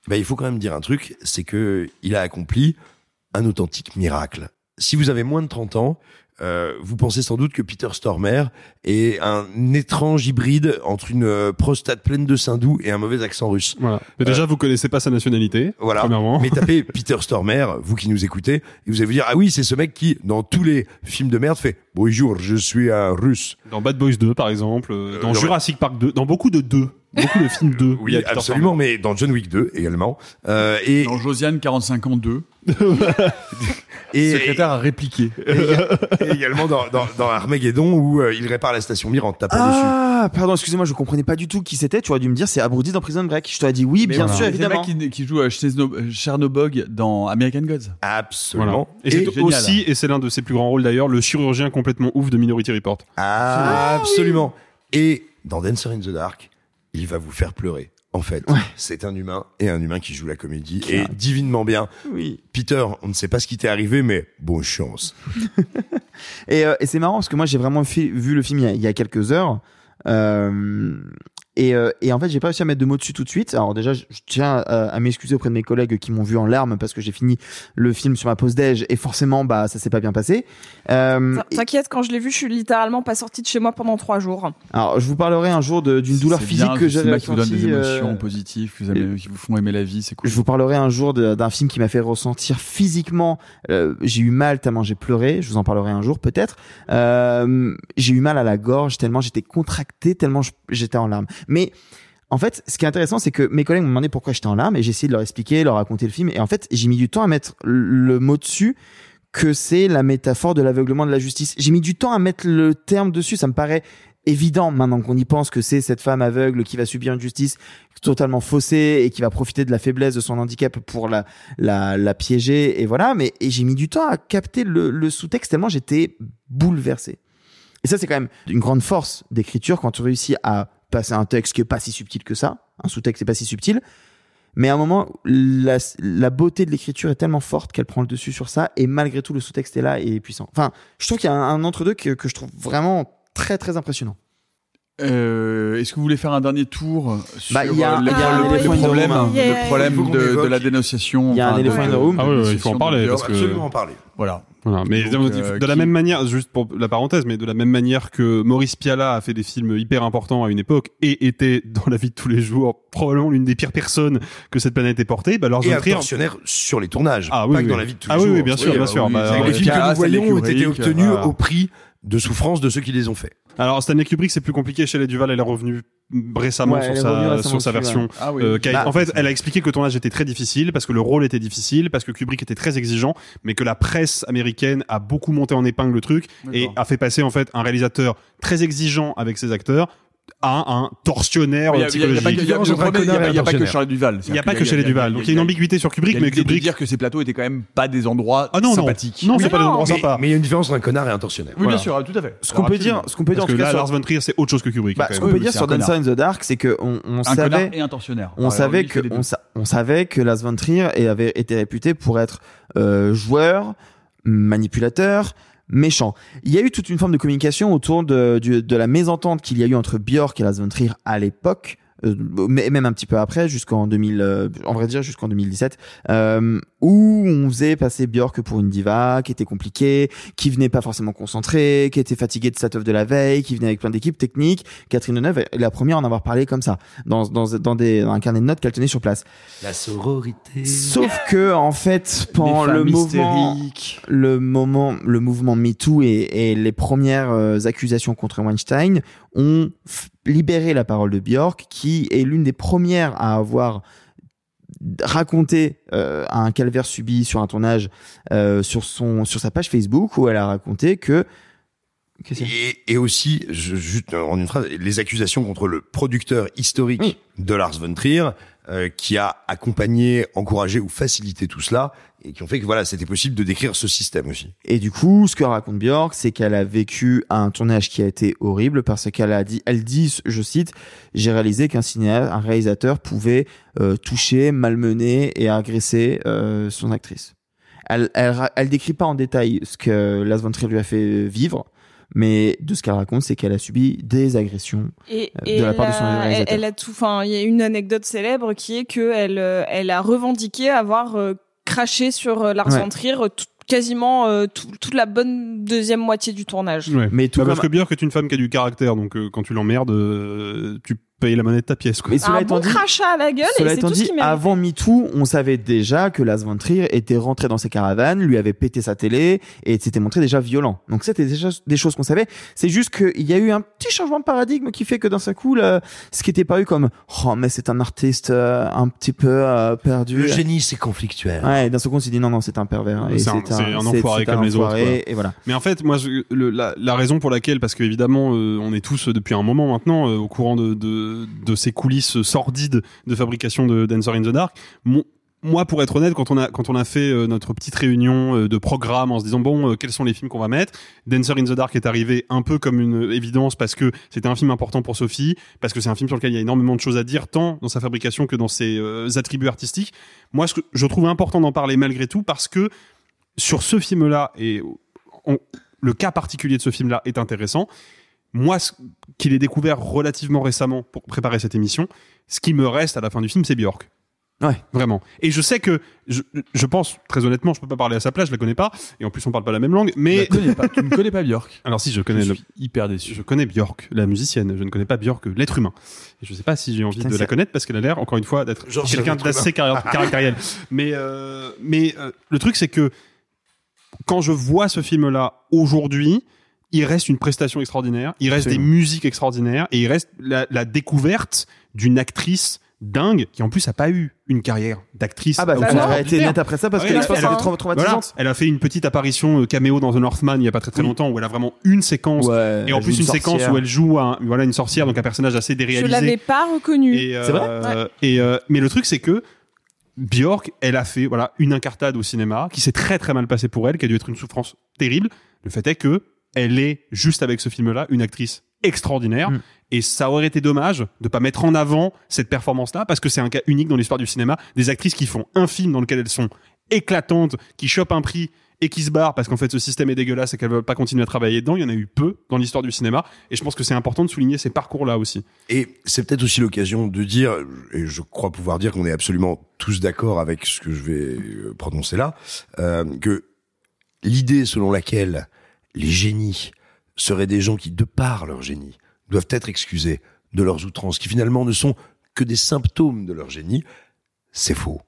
ben, il faut quand même dire un truc, c'est que il a accompli un authentique miracle. Si vous avez moins de 30 ans, euh, vous pensez sans doute que Peter Stormer est un étrange hybride entre une euh, prostate pleine de seins doux et un mauvais accent russe. Voilà. Mais déjà, vous connaissez pas sa nationalité. Voilà. Premièrement. Mais tapez Peter Stormer, vous qui nous écoutez, et vous allez vous dire ah oui c'est ce mec qui dans tous les films de merde fait bonjour je suis un russe. Dans Bad Boys 2, par exemple, euh, dans non, Jurassic Park 2, dans beaucoup de 2, beaucoup de films 2. il y Oui absolument mais dans John Wick 2 également. Euh, et Dans Josiane, 45 ans 2. et, Secrétaire a répliqué. et- et également dans, dans, dans Armageddon où euh, il répare la station Mir en tapant dessus. Ah, pardon, excusez-moi, je comprenais pas du tout qui c'était. Tu aurais dû me dire c'est Abrudi dans Prison Break. Je t'aurais dit oui, Mais bien voilà. sûr, C'est le évidemment. mec qui, qui joue euh, Chesno- euh, Chernobog dans American Gods. Absolument. Et c'est aussi, et c'est l'un de ses plus grands rôles d'ailleurs, le chirurgien complètement ouf de Minority Report. Ah, absolument. Et dans Dancer in the Dark, il va vous faire pleurer. En fait, c'est un humain et un humain qui joue la comédie et divinement bien. Oui. Peter, on ne sait pas ce qui t'est arrivé, mais bonne chance. Et, euh, et c'est marrant parce que moi j'ai vraiment vu le film il y a, il y a quelques heures. Euh, et, euh, et en fait, j'ai pas réussi à mettre de mots dessus tout de suite. Alors déjà, je, je tiens à, à m'excuser auprès de mes collègues qui m'ont vu en larmes parce que j'ai fini le film sur ma pause déj et forcément, bah ça s'est pas bien passé. Euh, T'in- T'inquiète, quand je l'ai vu, je suis littéralement pas sortie de chez moi pendant trois jours. alors, je vous parlerai un jour d'une douleur physique bien, que j'ai cinéma qui vous donne ressentie. des euh, émotions positives, qui vous, aimez- qui vous font aimer la vie, c'est cool. Je vous parlerai un jour d'un film qui m'a fait ressentir physiquement. euh, j'ai eu mal tellement j'ai pleuré. Je vous en parlerai un jour peut-être. Euh, j'ai eu mal à la gorge tellement j'étais contracté, tellement j'étais en larmes. Mais en fait, ce qui est intéressant, c'est que mes collègues m'ont demandé pourquoi j'étais en larmes et j'ai essayé de leur expliquer, leur raconter le film. Et en fait, j'ai mis du temps à mettre le mot dessus que c'est la métaphore de l'aveuglement de la justice. J'ai mis du temps à mettre le terme dessus. Ça me paraît évident maintenant qu'on y pense que c'est cette femme aveugle qui va subir une justice totalement faussée et qui va profiter de la faiblesse de son handicap pour la la, la piéger et voilà mais j'ai mis du temps à capter le, le sous-texte tellement j'étais bouleversé et ça c'est quand même une grande force d'écriture quand tu réussis à passer un texte qui est pas si subtil que ça un sous-texte qui est pas si subtil mais à un moment la, la beauté de l'écriture est tellement forte qu'elle prend le dessus sur ça et malgré tout le sous-texte est là et est puissant. Enfin je trouve qu'il y a un, un entre-deux que, que je trouve vraiment très très impressionnant Euh, Est-ce que vous voulez faire un dernier tour sur Bah, il y a- euh, il y a le, un problème, le de, la dénonciation Il y a un enfin, éléphant de- in the room. Ah il faut en parler, parce que- Absolument en parler. Voilà. Voilà. Mais Donc, de, euh, de la qui- même manière, juste pour la parenthèse, mais de la même manière que Maurice Piala a fait des films hyper importants à une époque et était dans la vie de tous les jours probablement l'une des pires personnes que cette planète ait portée, bah Lars Et von un Trier. tortionnaire sur les tournages, Ah pas oui, que oui. dans la vie de tous Ah les oui, jours. oui, bien sûr, bien sûr. Bah, Les films que nous voyons ont été obtenus au prix de souffrance de ceux qui les ont faits. Alors Stanley Kubrick, c'est plus compliqué chez les Duval. Elle est revenue récemment Ouais, sur sa récemment sur sa version. Ah oui. euh, Bah, en fait, elle a expliqué que le tournage était très difficile parce que le rôle était difficile, parce que Kubrick était très exigeant, mais que la presse américaine a beaucoup monté en épingle le truc et a fait passer en fait un réalisateur très exigeant avec ses acteurs à un tortionnaire Il y a- a psychologique. il y a- pas- a que. Charles Duval. Il n'y a pas que chez les Duval. Donc il y a une ambiguïté sur Kubrick, mais Kubrick. dire que ces plateaux étaient quand même pas des endroits Ah non, sympathiques. Non, c'est pas des endroits Mais sympas. mais il y a une différence entre un connard et un tortionnaire. Oui, Voilà. bien sûr, tout à fait. ce qu'on peut dire ce qu'on peut dire en Parce tout que cas là, sur- Lars von Trier, c'est autre chose que Kubrick. Bah, ce qu'on peut dire sur Dancer in the Dark, c'est que on, savait, connard et un tortionnaire. on savait que on, sa- on savait que Lars von Trier avait été réputé pour être euh, joueur, manipulateur, méchant. Il y a eu toute une forme de communication autour de, du- de la mésentente qu'il y a eu entre Björk et Lars von à l'époque. euh, mais même un petit peu après, jusqu'en 2000, euh, en vrai dire jusqu'en 2017, euh, où on faisait passer Björk pour une diva, qui était compliquée, qui venait pas forcément concentrée, qui était fatiguée de sa teuf de la veille, qui venait avec plein d'équipes techniques. Catherine Deneuve est la première à en avoir parlé comme ça, dans, dans, dans, des, dans un carnet de notes qu'elle tenait sur place. La sororité. Sauf que, en fait, pendant le mouvement, le moment, le mouvement MeToo et, et les premières euh, accusations contre Weinstein ont libéré la parole de Björk, qui est l'une des premières à avoir raconté euh, un calvaire subi sur un tournage euh, sur son sur sa page Facebook où elle a raconté que Qu'est-ce qu'il y a Et, et aussi, je, juste en une phrase, les accusations contre le producteur historique Oui. de Lars von Trier, euh, qui a accompagné, encouragé ou facilité tout cela, et qui ont fait que voilà, c'était possible de décrire ce système aussi. Et du coup, ce que raconte Björk, c'est qu'elle a vécu un tournage qui a été horrible parce qu'elle a dit, elle dit, je cite, j'ai réalisé qu'un cinéaste, un réalisateur pouvait euh, toucher, malmener et agresser euh, son actrice. elle, elle, elle décrit pas en détail ce que Lars von Trier lui a fait vivre, mais de ce qu'elle raconte, c'est qu'elle a subi des agressions Et, euh, et de la part de son elle, a, elle, réalisateur. elle a tout. Enfin, il y a une anecdote célèbre qui est que elle, euh, elle a revendiqué avoir euh, craché sur euh, Lars Ouais. von Trier tout- quasiment euh, tout- toute la bonne deuxième moitié du tournage. Ouais. Mais tout Bah, parce comme- que Björk est une femme qui a du caractère, donc euh, quand tu l'emmerdes, euh, tu payes la monnaie de ta pièce. Quoi. Mais cela un étant bon dit- crachat à la gueule Cela et c'est étant tout ce dit, qui mérite. avant MeToo, on savait déjà que Lars von Trier était rentré dans ses caravanes, lui avait pété sa télé et s'était montré déjà violent. Donc c'était déjà des choses qu'on savait. C'est juste qu'il y a eu un petit changement de paradigme qui fait que d'un seul coup, là, ce qui était paru comme oh mais c'est un artiste euh, un petit peu euh, perdu. Le génie, c'est conflictuel. Ouais, d'un seul coup on s'est dit non non c'est un pervers. C'est un, un c'est- enfoiré c'est comme un les autres. enfoiré, quoi. Et voilà. Mais en fait, moi, je- le- la, la raison pour laquelle, parce qu'évidemment, euh, on est tous euh, depuis un moment maintenant euh, au courant de, de, de ces coulisses sordides de fabrication de Dancer in the Dark. Moi, pour être honnête, quand on a quand on a fait euh, notre petite réunion euh, de programme en se disant bon, euh, quels sont les films qu'on va mettre, Dancer in the Dark est arrivé un peu comme une évidence parce que c'était un film important pour Sophie, parce que c'est un film sur lequel il y a énormément de choses à dire, tant dans sa fabrication que dans ses attributs artistiques. Moi, je trouve important d'en parler malgré tout parce que sur ce film-là et le cas particulier de ce film-là est intéressant. Moi, ce qu'il ait découvert relativement récemment pour préparer cette émission, ce qui me reste à la fin du film, c'est Björk. Ouais. Vraiment. Et je sais que, je, je pense, très honnêtement, je peux pas parler à sa place, je la connais pas, et en plus on parle pas la même langue, mais... Tu, la connais pas, tu ne connais pas Björk. Alors si, je connais Je le- suis hyper déçu. je connais Björk, la musicienne. Je ne connais pas Björk, l'être humain. Et je sais pas si j'ai envie Putain, de la connaître parce qu'elle a l'air, encore une fois, d'être quelqu'un d'assez caractériel. caractériel. Mais, euh, mais euh, le truc, c'est que quand je vois ce film-là aujourd'hui, il reste une prestation extraordinaire, il reste Absolument. des musiques extraordinaires et il reste la, la découverte d'une actrice dingue qui en plus a pas eu une carrière d'actrice. Ah bah aurait été ordinaire. net après ça parce Ouais, que elle a elle a- trau- traumatisante. Voilà, elle a fait une petite apparition euh, caméo dans The Northman il y a pas très très Oui. longtemps où elle a vraiment une séquence Ouais, et en elle plus une une séquence où elle joue un, voilà une sorcière donc un personnage assez Je déréalisé. l'avais pas reconnu. Euh, C'est vrai? Euh, et euh, mais le truc c'est que Björk, elle a fait voilà une incartade au cinéma qui s'est très très mal passé pour elle, qui a dû être une souffrance terrible. Le fait est que elle est juste avec ce film-là une actrice extraordinaire Mm. et ça aurait été dommage de pas mettre en avant cette performance-là parce que c'est un cas unique dans l'histoire du cinéma des actrices qui font un film dans lequel elles sont éclatantes, qui chopent un prix et qui se barrent parce qu'en fait ce système est dégueulasse et qu'elles veulent pas continuer à travailler dedans. Il y en a eu peu dans l'histoire du cinéma et je pense que c'est important de souligner ces parcours-là aussi. Et c'est peut-être aussi l'occasion de dire, et je crois pouvoir dire qu'on est absolument tous d'accord avec ce que je vais euh, prononcer là, euh, que l'idée selon laquelle les génies seraient des gens qui, de par leur génie, doivent être excusés de leurs outrances, qui finalement ne sont que des symptômes de leur génie, c'est faux.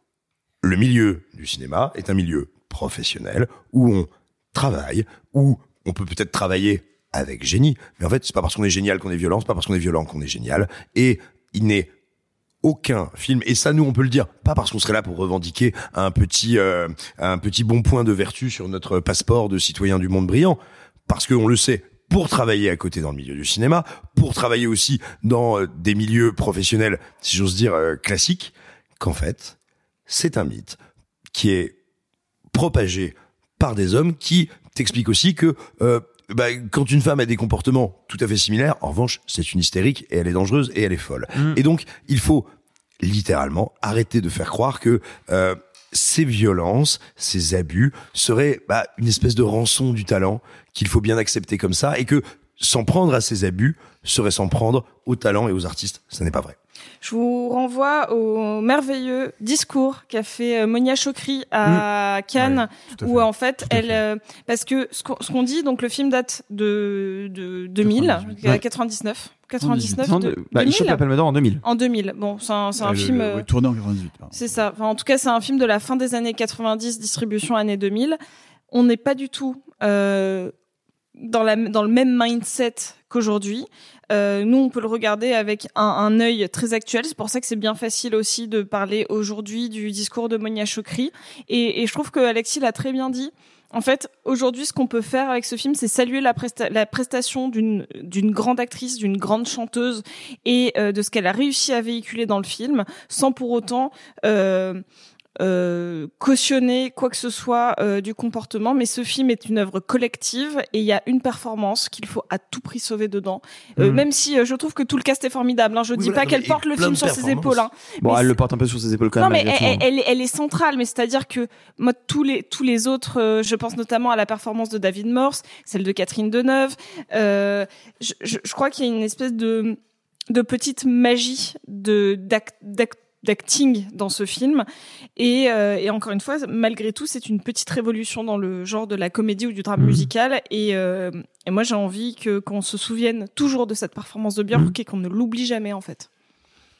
Le milieu du cinéma est un milieu professionnel où on travaille, où on peut peut-être travailler avec génie, mais en fait, c'est pas parce qu'on est génial qu'on est violent, c'est pas parce qu'on est violent qu'on est génial, et il n'est aucun film, et ça nous on peut le dire, pas parce qu'on serait là pour revendiquer un petit, euh, un petit bon point de vertu sur notre passeport de citoyen du monde brillant, parce qu'on le sait, pour travailler à côté dans le milieu du cinéma, pour travailler aussi dans euh, des milieux professionnels, si j'ose dire, euh, classiques, qu'en fait, c'est un mythe qui est propagé par des hommes qui t'expliquent aussi que euh, bah, quand une femme a des comportements tout à fait similaires, en revanche, c'est une hystérique et elle est dangereuse et elle est folle. Mm. Et donc, il faut littéralement arrêter de faire croire que euh, ces violences, ces abus seraient bah, une espèce de rançon du talent qu'il faut bien accepter comme ça et que s'en prendre à ces abus serait s'en prendre au talent et aux artistes. Ça n'est pas vrai. Je vous renvoie au merveilleux discours qu'a fait euh, Monia Chokri à Cannes, tout à où fait. en fait, elle, euh, parce que ce qu'on dit, donc le film date de de 2000, 98. euh, 99, 99, Non, de- de- bah, il 2000? chope la Palme d'Or en 2000. en 2000. Bon, c'est un, c'est un le- film. le- euh, ouais, tourné en 98. pardon. C'est ça. Enfin, en tout cas, c'est un film de la fin des années 90, distribution années 2000. On n'est pas du tout euh, dans, la, dans le même mindset qu'aujourd'hui. Euh, nous, on peut le regarder avec un, œil très actuel. C'est pour ça que c'est bien facile aussi de parler aujourd'hui du discours de Monia Chokri. Et, je trouve que Alexis l'a très bien dit. En fait, aujourd'hui, ce qu'on peut faire avec ce film, c'est saluer la, presta- la prestation d'une d'une grande actrice, d'une grande chanteuse et euh, de ce qu'elle a réussi à véhiculer dans le film, sans pour autant euh, euh, cautionner quoi que ce soit euh, du comportement, mais ce film est une œuvre collective et il y a une performance qu'il faut à tout prix sauver dedans. Euh, Mhm. Même si euh, je trouve que tout le cast est formidable, hein, je Oui, dis voilà, pas qu'elle porte le film sur ses épaules. Hein. Bon, Mais elle le porte un peu sur ses épaules quand non, même. mais malgré elle, tout. elle, elle est centrale, mais c'est-à-dire que moi, tous les tous les autres, euh, je pense notamment à la performance de David Morse, celle de Catherine Deneuve. Euh, je, je, je crois qu'il y a une espèce de de petite magie de d'acting dans ce film et, euh, et encore une fois malgré tout c'est une petite révolution dans le genre de la comédie ou du drame Mhm. musical et, euh, et moi j'ai envie que qu'on se souvienne toujours de cette performance de. Björk et qu'on ne l'oublie jamais en fait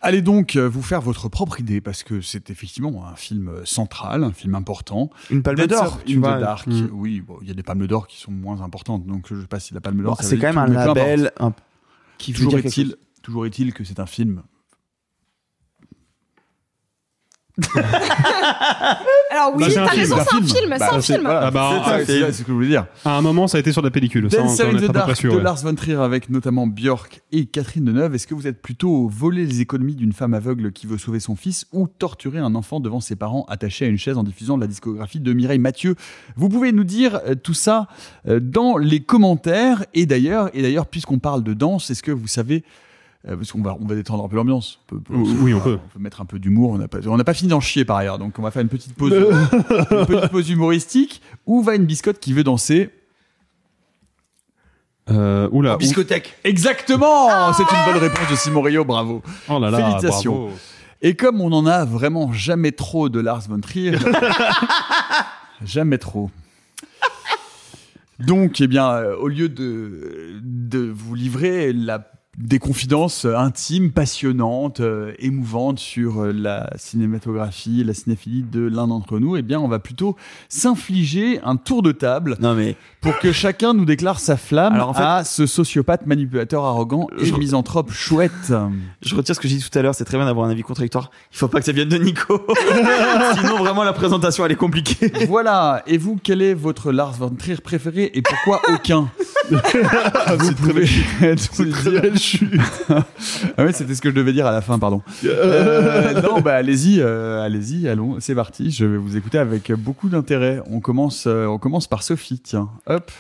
Allez donc euh, vous faire votre propre idée parce que c'est effectivement un film central, un film important. Une palme d'or, tu vois. Dark. Mm. Oui, bon, il y a des palmes d'or qui sont moins importantes, donc je sais pas si la palme d'or. Bon, c'est quand même un label un- qui veut toujours dire quelque est-il, chose. toujours est-il que c'est un film. alors oui Bah, c'est un t'as film. raison c'est un film Bah, c'est un c'est- film Ah bah, c'est- ah, c'est ce que je voulais dire. À un moment, ça a été sur la pellicule. Ça, on Dancer on in est à Dark sûr. de ouais. Lars von Trier avec notamment Björk et Catherine Deneuve. Est-ce que vous êtes plutôt voler les économies d'une femme aveugle qui veut sauver son fils ou torturer un enfant devant ses parents attachés à une chaise en diffusant de la discographie de Mireille Mathieu? Vous pouvez nous dire euh, tout ça euh, dans les commentaires. Et d'ailleurs, et d'ailleurs, puisqu'on parle de danse, est-ce que vous savez euh, parce qu'on va, on va détendre un peu l'ambiance. On peut- Oui, on peut. On peut mettre un peu d'humour. On n'a pas, on n'a pas fini d'en chier par ailleurs. Donc on va faire une petite pause, une petite pause humoristique. Où va une biscotte qui veut danser Euh, oula. Biscothèque. Exactement C'est une bonne réponse de Simon Rio, bravo. Oh là là, Félicitations. bravo. Et comme on en a vraiment jamais trop de Lars von Trier, jamais trop. Donc, eh bien, euh, au lieu de, de vous livrer la, des confidences intimes, passionnantes, euh, émouvantes sur euh, la cinématographie, la cinéphilie de l'un d'entre nous, eh bien, on va plutôt s'infliger un tour de table Non mais pour que chacun nous déclare sa flamme Alors, en fait- à ce sociopathe manipulateur arrogant et Je- misanthrope chouette. je retire ce que j'ai dit tout à l'heure, c'est très bien d'avoir un avis contradictoire. Il faut pas que ça vienne de Nico. Sinon vraiment la présentation elle est compliquée. voilà. Et vous, quel est votre Lars von Trier préféré et pourquoi aucun Vous pouvez nous le ah ouais, c'était ce que je devais dire à la fin, pardon. Euh, non, bah allez-y, euh, allez-y, allons, c'est parti. Je vais vous écouter avec beaucoup d'intérêt. On commence, euh, on commence par Sophie. Tiens, hop.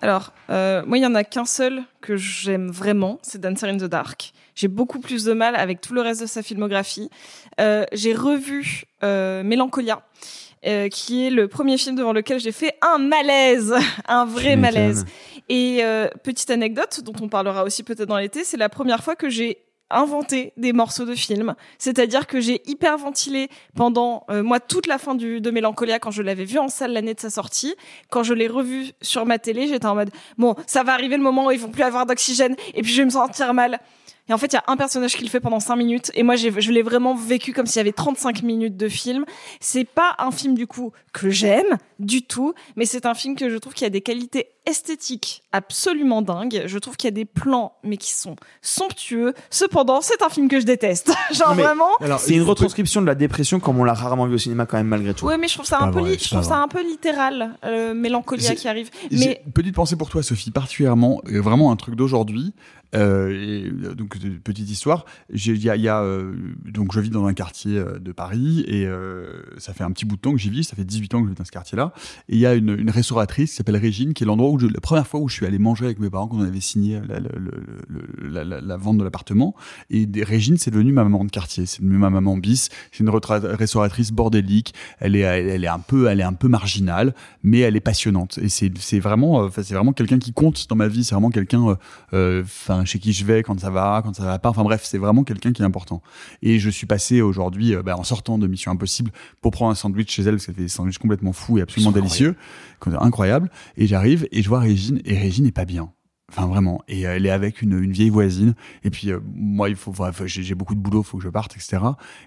Alors, euh, moi, il y en a qu'un seul que j'aime vraiment, c'est Dancer in the Dark. J'ai beaucoup plus de mal avec tout le reste de sa filmographie. Euh, j'ai revu euh, Mélancolia, euh, qui est le premier film devant lequel j'ai fait un malaise, un vrai malaise. Et euh, petite anecdote dont on parlera aussi peut-être dans l'été, c'est la première fois que j'ai inventé des morceaux de films. C'est-à-dire que j'ai hyper ventilé pendant euh, moi toute la fin du, de Mélancolia quand je l'avais vu en salle l'année de sa sortie. Quand je l'ai revu sur ma télé, j'étais en mode bon, ça va arriver le moment où ils vont plus avoir d'oxygène et puis je vais me sentir mal. Et en fait, il y a un personnage qui le fait pendant 5 minutes. Et moi, je l'ai vraiment vécu comme s'il y avait 35 minutes de film. C'est pas un film, du coup, que j'aime du tout. Mais c'est un film que je trouve qu'il a des qualités esthétiques absolument dingues. Je trouve qu'il y a des plans, mais qui sont somptueux. Cependant, c'est un film que je déteste. Genre mais vraiment. c'est une retranscription de la dépression comme on l'a rarement vu au cinéma quand même malgré tout. Ouais, mais je trouve ça un peu, vrai, li- c'est je trouve ça un peu littéral, euh, Mélancolia qui arrive. Mais petite pensée pour toi, Sophie, particulièrement, euh, vraiment un truc d'aujourd'hui. Euh, et, euh, donc, petite histoire. Il y a, il y a, euh, donc, je vis dans un quartier de Paris et euh, ça fait un petit bout de temps que j'y vis. Ça fait 18 ans que je vis dans ce quartier-là. Et il y a une, une restauratrice qui s'appelle Régine, qui est l'endroit où je, la première fois où je suis allé manger avec mes parents quand on avait signé la, vente de l'appartement. Et Régine, c'est devenu ma maman de quartier. C'est devenu ma maman bis. C'est une restauratrice bordélique. Elle est, elle, elle est un peu, elle est un peu marginale, mais elle est passionnante. Et c'est, c'est vraiment, euh, c'est vraiment quelqu'un qui compte dans ma vie. C'est vraiment quelqu'un, euh, euh, enfin, chez qui je vais quand ça va, quand ça va pas. Enfin bref, c'est vraiment quelqu'un qui est important. Et je suis passé aujourd'hui, bah, en sortant de Mission Impossible, pour prendre un sandwich chez elle parce qu'elle fait des sandwichs complètement fous et absolument délicieux, incroyable. Et j'arrive et je vois Régine et Régine est pas bien. Enfin vraiment, et elle est avec une, une vieille voisine. Et puis euh, moi, il faut, j'ai beaucoup de boulot, faut que je parte, etc.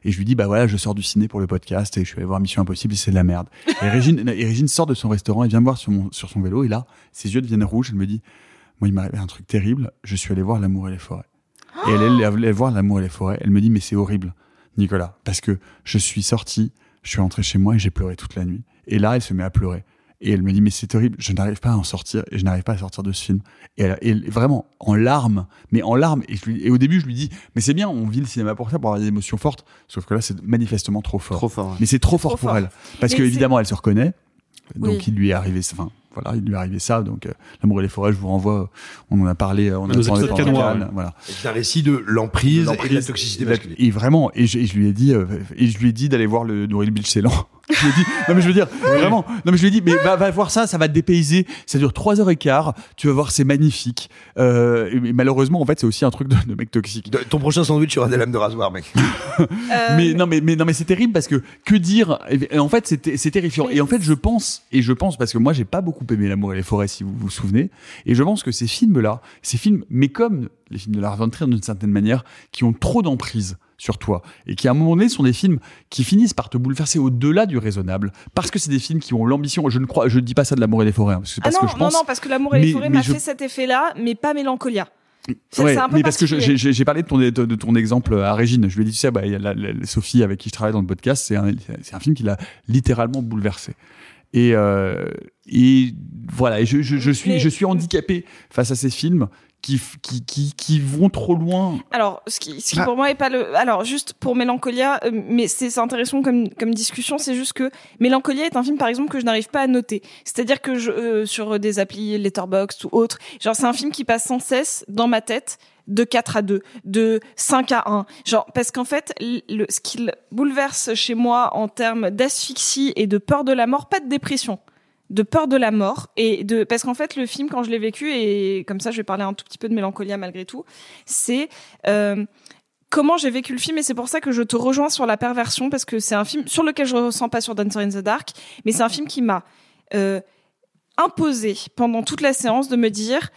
Et je lui dis bah voilà, je sors du ciné pour le podcast et je suis allé voir Mission Impossible, et c'est de la merde. Et Régine, et Régine sort de son restaurant et vient me voir sur mon sur son vélo et là, ses yeux deviennent rouges. Elle me dit moi, il m'est arrivé un truc terrible. Je suis allé voir L'amour et les forêts. Et elle est allée voir L'amour et les forêts. Elle me dit mais c'est horrible, Nicolas, parce que je suis sorti, je suis rentré chez moi et j'ai pleuré toute la nuit. Et là, elle se met à pleurer. Et elle me dit, mais c'est terrible, je n'arrive pas à en sortir, et je n'arrive pas à sortir de ce film. Et, elle, et vraiment, en larmes, mais en larmes. Et, je lui- et au début, je lui dis, mais c'est bien, on vit le cinéma pour ça, pour avoir des émotions fortes. Sauf que là, c'est manifestement trop fort. Trop fort, ouais. Mais c'est trop fort Trop pour fort. elle. Parce Mais que, évidemment, elle se reconnaît. Donc, Oui. il lui est arrivé, enfin, voilà, il lui est arrivé ça. Donc, euh, L'amour et les forêts, je vous renvoie, on en a parlé, on en a parlé pendant canois, Cannes, ouais. voilà. C'est un récit de l'emprise et de la toxicité masculine. Et vraiment, et je, et je lui ai dit, euh, et je lui ai dit d'aller voir le Nouril Beach Ceylan. Je lui ai dit, non mais je veux dire, vraiment, non mais je lui ai dit, mais va, va voir ça, ça va te dépayser. Ça dure trois heures et quart. Tu vas voir, c'est magnifique. Euh, et malheureusement, en fait, c'est aussi un truc de, de mec toxique. De- ton prochain sandwich sera des lames de rasoir, mec. Euh, mais non, mais, mais non, mais c'est terrible parce que que dire et, en fait, c'est c'est terrifiant. Et en fait, je pense et je pense parce que moi, j'ai pas beaucoup aimé l'amour et les forêts, si vous vous souvenez. Et je pense que ces films-là, ces films, mais comme les films de Lars von Trier d'une certaine manière, qui ont trop d'emprise sur toi et qui à un moment donné sont des films qui finissent par te bouleverser au-delà du raisonnable parce que c'est des films qui ont l'ambition je ne crois je dis pas ça de l'amour et les forêts hein, parce que Ah non, que je pense non, non, parce que l'amour et les forêts m'a je- fait cet effet-là, mais pas Mélancolia. C'est Ouais, un peu mais parce que j'ai parlé de ton, de, de ton exemple à Régine. Je lui ai dit, tu sais, bah, il y a la- la- Sophie avec qui je travaille dans le podcast, c'est un, un film qui l'a littéralement bouleversé. Et, euh, et voilà, et je, je, je suis, je suis handicapé face à ces films qui, qui, qui, qui vont trop loin. Alors, ce qui, ce qui Ah. pour moi est pas le. Alors, juste pour Mélancolia, euh, mais c'est c'est intéressant comme, comme discussion, c'est juste que Mélancolia est un film, par exemple, que je n'arrive pas à noter. C'est-à-dire que je, euh, sur des applis Letterboxd ou autres, genre, c'est un film qui passe sans cesse dans ma tête de 4 à 2, de 5 à 1. Genre, parce qu'en fait, le, ce qu'il bouleverse chez moi en termes d'asphyxie et de peur de la mort, pas de dépression de peur de la mort et de parce qu'en fait le film quand je l'ai vécu et comme ça je vais parler un tout petit peu de mélancolia malgré tout c'est euh, comment j'ai vécu le film et c'est pour ça que je te rejoins sur la perversion parce que c'est un film sur lequel je ressens pas sur Dancer in the Dark mais c'est un film qui m'a euh, imposé pendant toute la séance de me dire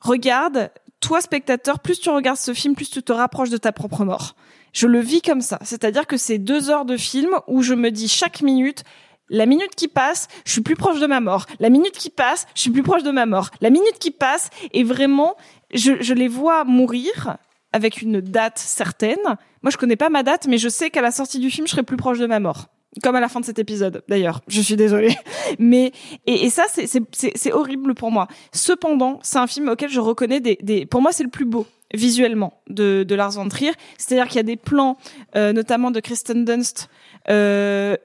regarde toi spectateur plus tu regardes ce film plus tu te rapproches de ta propre mort. Je le vis comme ça. C'est-à-dire que c'est deux heures de film où je me dis chaque minute la minute qui passe, je suis plus proche de ma mort. La minute qui passe, je suis plus proche de ma mort. La minute qui passe, et vraiment, je, je les vois mourir avec une date certaine. Moi, je connais pas ma date, mais je sais qu'à la sortie du film, je serai plus proche de ma mort. Comme à la fin de cet épisode, d'ailleurs. Je suis désolée. Mais, et, et ça, c'est- horrible pour moi. Cependant, c'est un film auquel je reconnais des, des pour moi, c'est le plus beau visuellement de, de Lars von Trier. C'est-à-dire qu'il y a des plans, euh, notamment de Kristen Dunst, euh,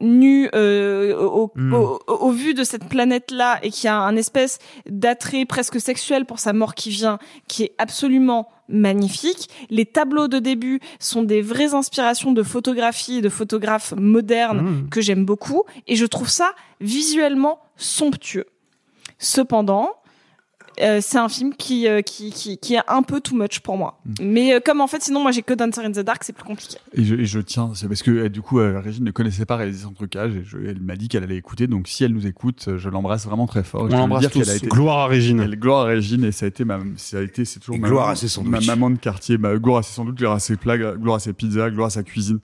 nu euh, au, Mm. au, au- au vu de cette planète là et qui a un espèce d'attrait presque sexuel pour sa mort qui vient qui est absolument magnifique les tableaux de début sont des vraies inspirations de photographie et de photographes modernes Mm. que j'aime beaucoup et je trouve ça visuellement somptueux cependant euh, c'est un film qui, euh, qui, qui, qui est un peu too much pour moi. Mais euh, comme en fait, sinon, moi j'ai que Dancer in the Dark, c'est plus compliqué. Et je, et je tiens, c'est parce que euh, du coup, euh, Régine ne connaissait pas réaliser son trucage et je- elle m'a dit qu'elle allait écouter. Donc si elle nous écoute, je l'embrasse vraiment très fort. On l'embrasse tous. a été- Gloire à Régine. Elle, gloire à Régine et ça a été ma, ça a été, c'est toujours Et ma, gloire maman- à ses sandwichs. ma maman de quartier, ma, gloire à ses sandwichs, gloire à ses plats, gloire à ses pizzas, gloire à sa cuisine.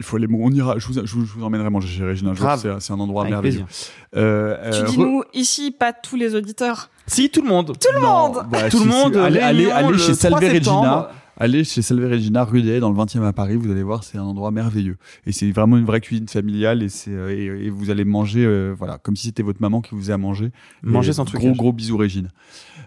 Il faut aller, on ira, je vous, je vous, je vous emmènerai manger chez Régine un jour. Grave. C'est, c'est un endroit Avec merveilleux. plaisir. Euh, Tu euh, dis re- nous ici, pas tous les auditeurs. Si, tout le monde. Tout le monde Bah, Tout si, le si, monde, Allez, allez, allez le chez 3 Salve septembre. Regina. Allez chez Salve Regina, rue des dans le 20e à Paris. Vous allez voir, c'est un endroit merveilleux. Et c'est vraiment une vraie cuisine familiale. Et, c'est, euh, et, et vous allez manger, euh, voilà, comme si c'était votre maman qui vous faisait à manger. Sans Gros, trucage. gros bisous, Régine.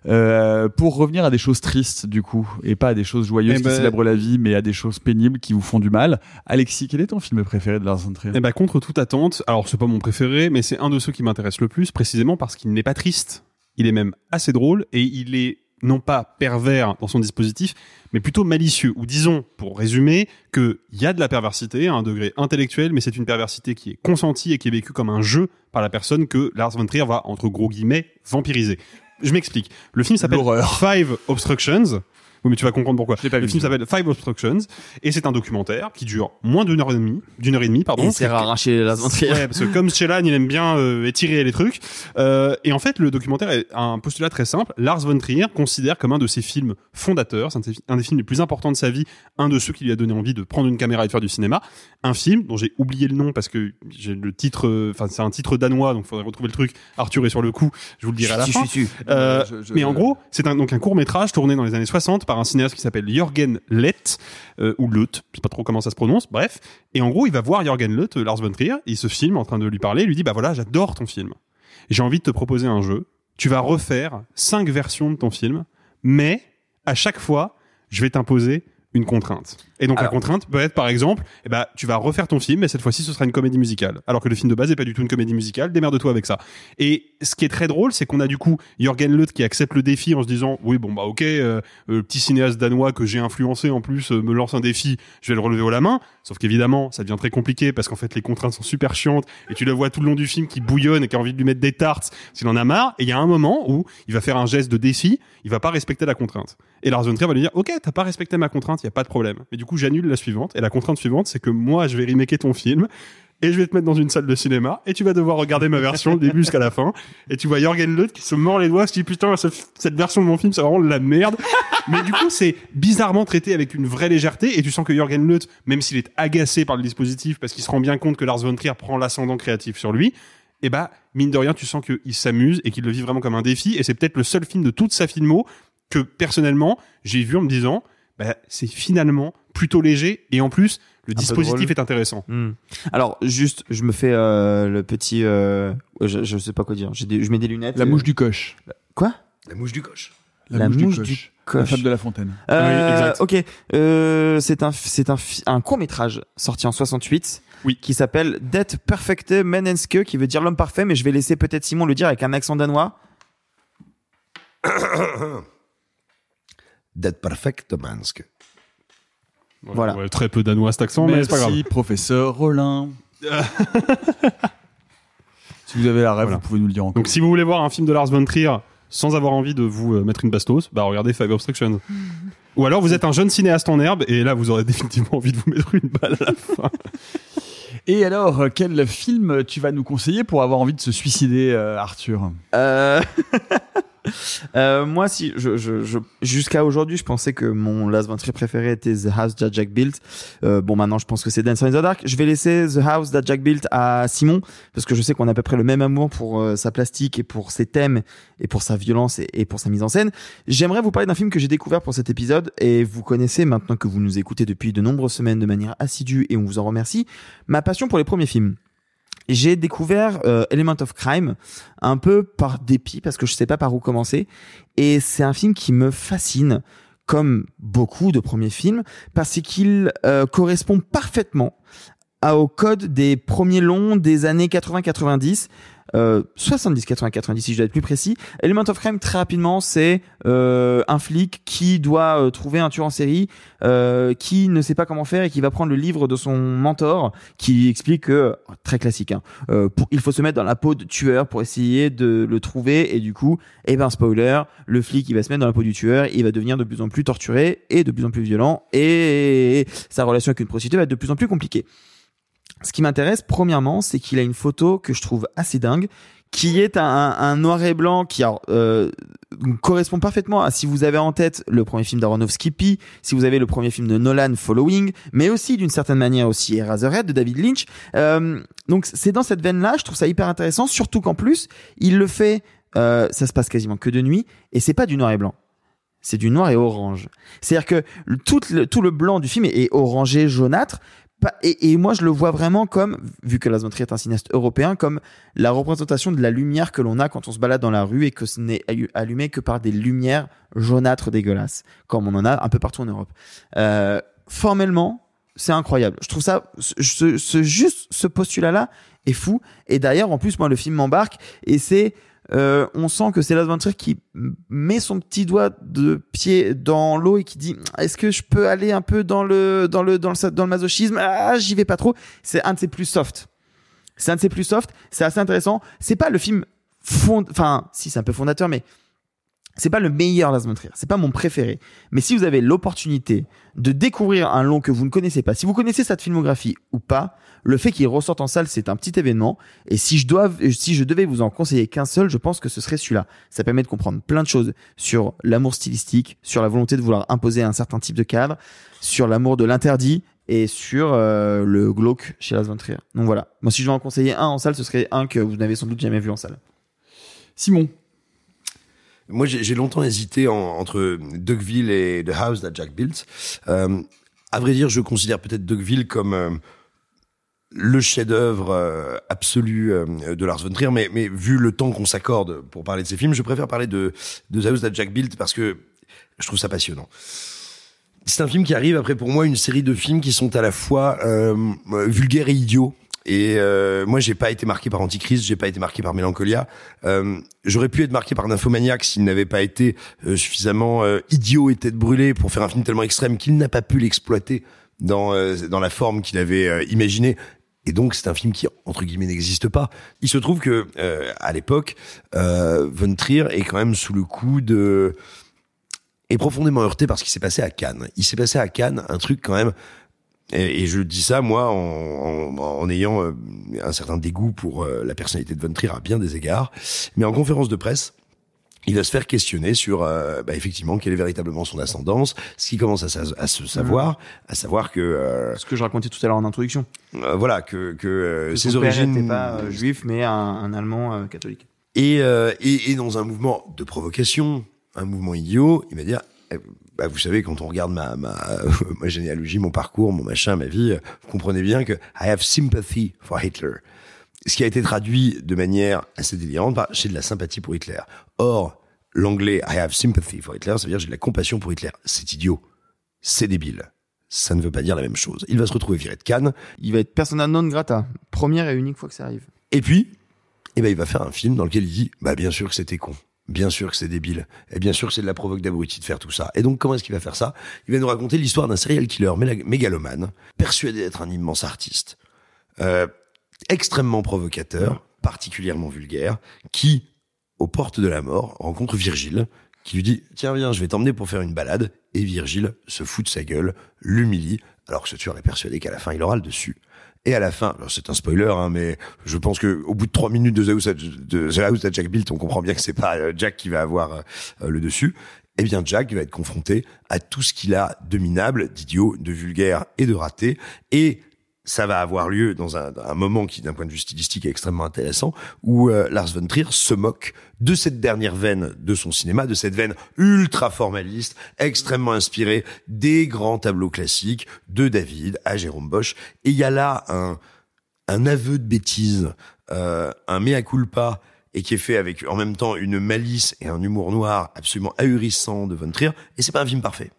Euh, pour revenir à des choses tristes, du coup, et pas à des choses joyeuses Eh qui ben- célèbrent la vie, mais à des choses pénibles qui vous font du mal. Alexis, quel est ton film préféré de Lars von Trier? Eh ben, contre toute attente, alors c'est pas mon préféré, mais c'est un de ceux qui m'intéresse le plus, précisément parce qu'il n'est pas triste. Il est même assez drôle et il est non pas pervers dans son dispositif, mais plutôt malicieux. Ou disons, pour résumer, qu'il y a de la perversité à un degré intellectuel, mais c'est une perversité qui est consentie et qui est vécue comme un jeu par la personne que Lars von Trier va, entre gros guillemets, vampiriser. Je m'explique. Le film s'appelle. Five Obstructions. Oui, mais tu vas comprendre pourquoi. pas Le film s'appelle Five Obstructions et c'est un documentaire qui dure moins d'une heure et demie, d'une heure et demie, pardon. C'est rare chez Trier. Ouais, parce que comme Shelan, il aime bien euh, étirer les trucs. Euh, et en fait, le documentaire est un postulat très simple. Lars von Trier considère comme un de ses films fondateurs, c'est un, des films les plus importants de sa vie, un de ceux qui lui a donné envie de prendre une caméra et de faire du cinéma. Un film dont j'ai oublié le nom parce que j'ai le titre, euh, enfin c'est un titre danois, donc faudrait retrouver le truc. Arthur est sur le coup, je vous le dirai à la fin. Euh, je- mais en gros, c'est un, donc un court métrage tourné dans les années 60 par un cinéaste qui s'appelle Jürgen Lett, euh, ou Lett, je sais pas trop comment ça se prononce, bref. Et en gros, il va voir Jürgen Lett, euh, Lars von Trier, il se filme en train de lui parler, il lui dit, bah voilà, j'adore ton film. j'ai envie de te proposer un jeu. Tu vas refaire cinq versions de ton film, mais à chaque fois, je vais t'imposer une contrainte. Et donc la contrainte peut être par exemple, eh ben, tu vas refaire ton film, mais cette fois-ci ce sera une comédie musicale. Alors que le film de base n'est pas du tout une comédie musicale, démerde-toi avec ça. Et ce qui est très drôle, c'est qu'on a du coup Jürgen Lutz qui accepte le défi en se disant, oui bon bah ok, euh, le petit cinéaste danois que j'ai influencé en plus euh, me lance un défi, je vais le relever haut la main. Sauf qu'évidemment, ça devient très compliqué parce qu'en fait les contraintes sont super chiantes et tu le vois tout le long du film qui bouillonne et qui a envie de lui mettre des tartes s'il en a marre. Et il y a un moment où il va faire un geste de défi, il va pas respecter la contrainte. Et Lars von Trier va lui dire, ok, t'as pas respecté ma contrainte, il y a pas de problème. Mais du coup, j'annule la suivante. Et la contrainte suivante, c'est que moi, je vais remaker ton film. Et je vais te mettre dans une salle de cinéma et tu vas devoir regarder ma version du début jusqu'à la fin. Et tu vois Jorgen Lutz qui se mord les doigts, se dit putain, ce- cette version de mon film, c'est vraiment de la merde. Mais du coup, c'est bizarrement traité avec une vraie légèreté et tu sens que Jorgen Lutz, même s'il est agacé par le dispositif parce qu'il se rend bien compte que Lars von Trier prend l'ascendant créatif sur lui, et bah, mine de rien, tu sens qu'il s'amuse et qu'il le vit vraiment comme un défi et c'est peut-être le seul film de toute sa filmo que personnellement, j'ai vu en me disant, bah, c'est finalement plutôt léger et en plus, le dispositif est intéressant. Hmm. Alors juste, je me fais euh, le petit, euh, je, je sais pas quoi dire. Des- je mets des lunettes. La euh, mouche du coche. Quoi? La mouche du coche. La, mouche, du, coche. La fable de la fontaine. Euh, ok, euh, c'est un c'est un un court métrage sorti en 68 oui. qui s'appelle Det Perfecte Menneske qui veut dire l'homme parfait mais je vais laisser peut-être Simon le dire avec un accent danois. Dead Perfect Mansk. Voilà. Ouais, très peu danois cet accent, mais c'est pas grave. Merci, professeur Rollin. si vous avez la rêve, Voilà. vous pouvez nous le dire encore. Donc si vous voulez voir un film de Lars von Trier sans avoir envie de vous euh, mettre une bastos, bah regardez Five Obstructions. Ou alors vous êtes un jeune cinéaste en herbe et là vous aurez définitivement envie de vous mettre une balle à la fin. Et alors, euh, quel film tu vas nous conseiller pour avoir envie de se suicider, euh, Arthur? Euh... euh, moi, si je, je, je jusqu'à aujourd'hui, je pensais que mon Last von Trier préféré était The House That Jack Built. Euh, bon, maintenant, je pense que c'est Dancer in the Dark. Je vais laisser The House That Jack Built à Simon parce que je sais qu'on a à peu près le même amour pour euh, sa plastique et pour ses thèmes et pour sa violence et pour sa mise en scène. J'aimerais vous parler d'un film que j'ai découvert pour cet épisode et vous connaissez maintenant que vous nous écoutez depuis de nombreuses semaines de manière assidue et on vous en remercie. Ma passion pour les premiers films j'ai découvert euh, Element of Crime un peu par dépit parce que je sais pas par où commencer. Et c'est un film qui me fascine comme beaucoup de premiers films parce qu'il euh, correspond parfaitement au code des premiers longs des années 80-90 euh, 70 80 90 si je dois être plus précis. Element of Crime très rapidement c'est euh, un flic qui doit euh, trouver un tueur en série euh, qui ne sait pas comment faire et qui va prendre le livre de son mentor qui explique que très classique hein, euh, il faut se mettre dans la peau de tueur pour essayer de le trouver et du coup eh ben spoiler le flic il va se mettre dans la peau du tueur il va devenir de plus en plus torturé et de plus en plus violent et sa relation avec une prostituée va être de plus en plus compliquée ce qui m'intéresse, premièrement, c'est qu'il a une photo que je trouve assez dingue, qui est un, noir et blanc qui alors, euh, correspond parfaitement à si vous avez en tête le premier film d'Aronofsky, Pi, si vous avez le premier film de Nolan, Following, mais aussi d'une certaine manière aussi Eraserhead de David Lynch. Euh, donc c'est dans cette veine-là, je trouve ça hyper intéressant, surtout qu'en plus, il le fait, euh, ça se passe quasiment que de nuit, et c'est pas du noir et blanc c'est du noir et orange. C'est-à-dire que tout le, tout le blanc du film est, est orangé, jaunâtre. Et, moi, je le vois vraiment comme, vu que Lars von Trier est un cinéaste européen, comme la représentation de la lumière que l'on a quand on se balade dans la rue et que ce n'est allu- allumé que par des lumières jaunâtres dégueulasses, comme on en a un peu partout en Europe. Euh, formellement, c'est incroyable. Je trouve ça, ce, ce- juste ce postulat-là est fou. Et d'ailleurs, en plus, moi, le film m'embarque et c'est euh, on sent que c'est Trier qui met son petit doigt de pied dans l'eau et qui dit est-ce que je peux aller un peu dans le dans le dans le dans le masochisme? Ah j'y vais pas trop. C'est un de ses plus soft. C'est un de ses plus soft. C'est assez intéressant. C'est pas le film fond enfin si c'est un peu fondateur mais c'est pas le meilleur Lars von Trier, c'est pas mon préféré. Mais si vous avez l'opportunité de découvrir un long que vous ne connaissez pas, si vous connaissez cette filmographie ou pas, le fait qu'il ressorte en salle, c'est un petit événement. Et si je dois, si je devais vous en conseiller qu'un seul, je pense que ce serait celui-là. Ça permet de comprendre plein de choses sur l'amour stylistique, sur la volonté de vouloir imposer un certain type de cadre, sur l'amour de l'interdit et sur euh, le glauque chez Lars von. Donc voilà. Moi, si je dois en conseiller un en salle, ce serait un que vous n'avez sans doute jamais vu en salle. Simon. Moi, j'ai longtemps hésité en- entre Dugville et The House That Jack Built. Euh, à vrai dire, je considère peut-être Dugville comme euh, le chef-d'œuvre euh, absolu euh, de Lars von Trier, mais, mais vu le temps qu'on s'accorde pour parler de ces films, je préfère parler de, de The House That Jack Built parce que je trouve ça passionnant. C'est un film qui arrive après pour moi une série de films qui sont à la fois euh, vulgaires et idiots. Et euh, moi, j'ai pas été marqué par Antichrist, j'ai pas été marqué par Mélancolia. Euh, J'aurais pu être marqué par Nymphomaniac s'il n'avait pas été euh, suffisamment euh, idiot et tête brûlée pour faire un film tellement extrême qu'il n'a pas pu l'exploiter dans euh, dans la forme qu'il avait euh, imaginée. Et donc c'est un film qui entre guillemets n'existe pas. Il se trouve que à l'époque, Von Trier est quand même sous le coup de est profondément heurté par ce qui s'est passé à Cannes. Il s'est passé à Cannes un truc quand même et, et je dis ça moi en, en, en ayant euh, un certain dégoût pour euh, la personnalité de Von Trier à bien des égards, mais en conférence de presse, il va se faire questionner sur euh, bah, effectivement quelle est véritablement son ascendance, ce qui commence à, se savoir, à savoir que Ce que je racontais tout à l'heure en introduction. voilà que, que, Que ses son origines n'était pas juif, mais un, un allemand catholique. et, et, et dans un mouvement de provocation, un mouvement idiot, il va dire, bah, vous savez, quand on regarde ma, ma, ma généalogie, mon parcours, mon machin, ma vie, euh, vous comprenez bien que I have sympathy for Hitler. Ce qui a été traduit de manière assez délirante par j'ai de la sympathie pour Hitler. Or, l'anglais I have sympathy for Hitler, ça veut dire j'ai de la compassion pour Hitler. C'est idiot. C'est débile. Ça ne veut pas dire la même chose. Il va se retrouver viré de Cannes. Il va être persona non grata. Première et unique fois que ça arrive. Et puis, eh ben, il va faire un film dans lequel il dit, bah, bien sûr que c'était con. Bien sûr que c'est débile. Et bien sûr que c'est de la provoque d'abruti de faire tout ça. Et donc, comment est-ce qu'il va faire ça? Il va nous raconter l'histoire d'un serial killer mégalomane, persuadé d'être un immense artiste, euh, extrêmement provocateur, particulièrement vulgaire, qui, aux portes de la mort, rencontre Virgile, qui lui dit, tiens, viens, je vais t'emmener pour faire une balade. Et Virgile se fout de sa gueule, l'humilie, alors que ce tueur est persuadé qu'à la fin, il aura le dessus. Et à la fin, c'est un spoiler, hein, mais je pense que au bout de trois minutes de The House at, Jack Built, on comprend bien que c'est pas euh, Jack qui va avoir euh, le dessus. Eh bien, Jack va être confronté à tout ce qu'il a de minable, d'idiot, de vulgaire et de raté. Et ça va avoir lieu dans un, un moment qui, d'un point de vue stylistique, est extrêmement intéressant, où euh, Lars von Trier se moque de cette dernière veine de son cinéma, de cette veine ultra formaliste, extrêmement inspirée des grands tableaux classiques de David à Jérôme Bosch. Et il y a là un, un aveu de bêtise, euh, un mea culpa, et qui est fait avec en même temps une malice et un humour noir absolument ahurissant de Von Trier. Et c'est pas un film parfait.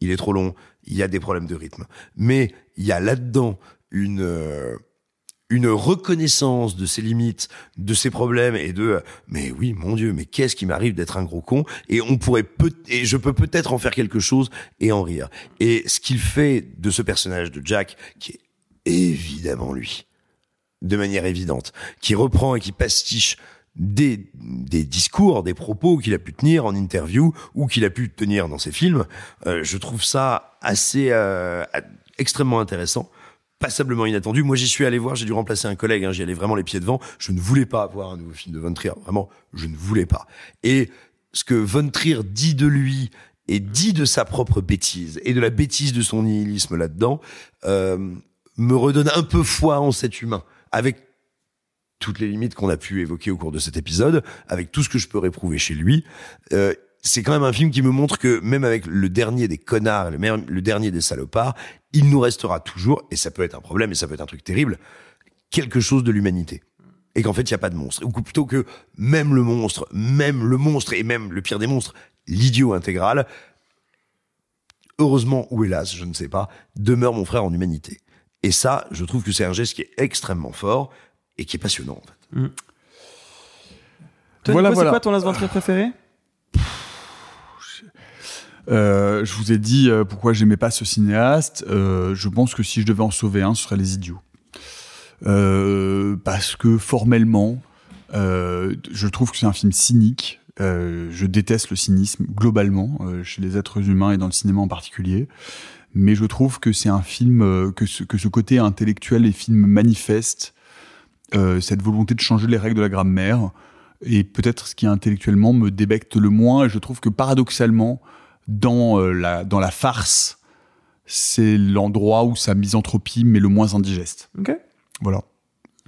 Il est trop long, il y a des problèmes de rythme. Mais il y a là-dedans une euh, une reconnaissance de ses limites, de ses problèmes et de euh, mais oui mon Dieu mais qu'est-ce qui m'arrive d'être un gros con et on pourrait peut et je peux peut-être en faire quelque chose et en rire. Et ce qu'il fait de ce personnage de Jack qui est évidemment lui de manière évidente qui reprend et qui pastiche des, des discours, des propos qu'il a pu tenir en interview ou qu'il a pu tenir dans ses films, euh, je trouve ça assez euh, extrêmement intéressant passablement inattendu. Moi, j'y suis allé voir, j'ai dû remplacer un collègue, hein, j'y allais vraiment les pieds devant. Je ne voulais pas voir un nouveau film de Von Trier, vraiment, je ne voulais pas. Et ce que Von Trier dit de lui et dit de sa propre bêtise et de la bêtise de son nihilisme là-dedans euh, me redonne un peu foi en cet humain, avec toutes les limites qu'on a pu évoquer au cours de cet épisode, avec tout ce que je peux réprouver chez lui. Euh, c'est quand même un film qui me montre que même avec le dernier des connards, le, le dernier des salopards, il nous restera toujours, et ça peut être un problème, et ça peut être un truc terrible, quelque chose de l'humanité. Et qu'en fait, il n'y a pas de monstre. Ou plutôt que même le monstre, même le monstre, et même le pire des monstres, l'idiot intégral, heureusement ou hélas, je ne sais pas, demeure mon frère en humanité. Et ça, je trouve que c'est un geste qui est extrêmement fort et qui est passionnant, en fait. Toi, Voilà, c'est quoi ton Trier préféré? Je vous ai dit euh, pourquoi j'aimais pas ce cinéaste. Euh, je pense que si je devais en sauver un, ce serait Les Idiots. Euh, parce que formellement, euh, je trouve que c'est un film cynique. Euh, je déteste le cynisme globalement euh, chez les êtres humains et dans le cinéma en particulier. Mais je trouve que c'est un film euh, que ce, que ce côté intellectuel et film manifeste euh, cette volonté de changer les règles de la grammaire et peut-être ce qui intellectuellement me débecte le moins. Et je trouve que paradoxalement, dans, euh, la, dans la farce, c'est l'endroit où sa misanthropie met le moins indigeste. Ok. Voilà.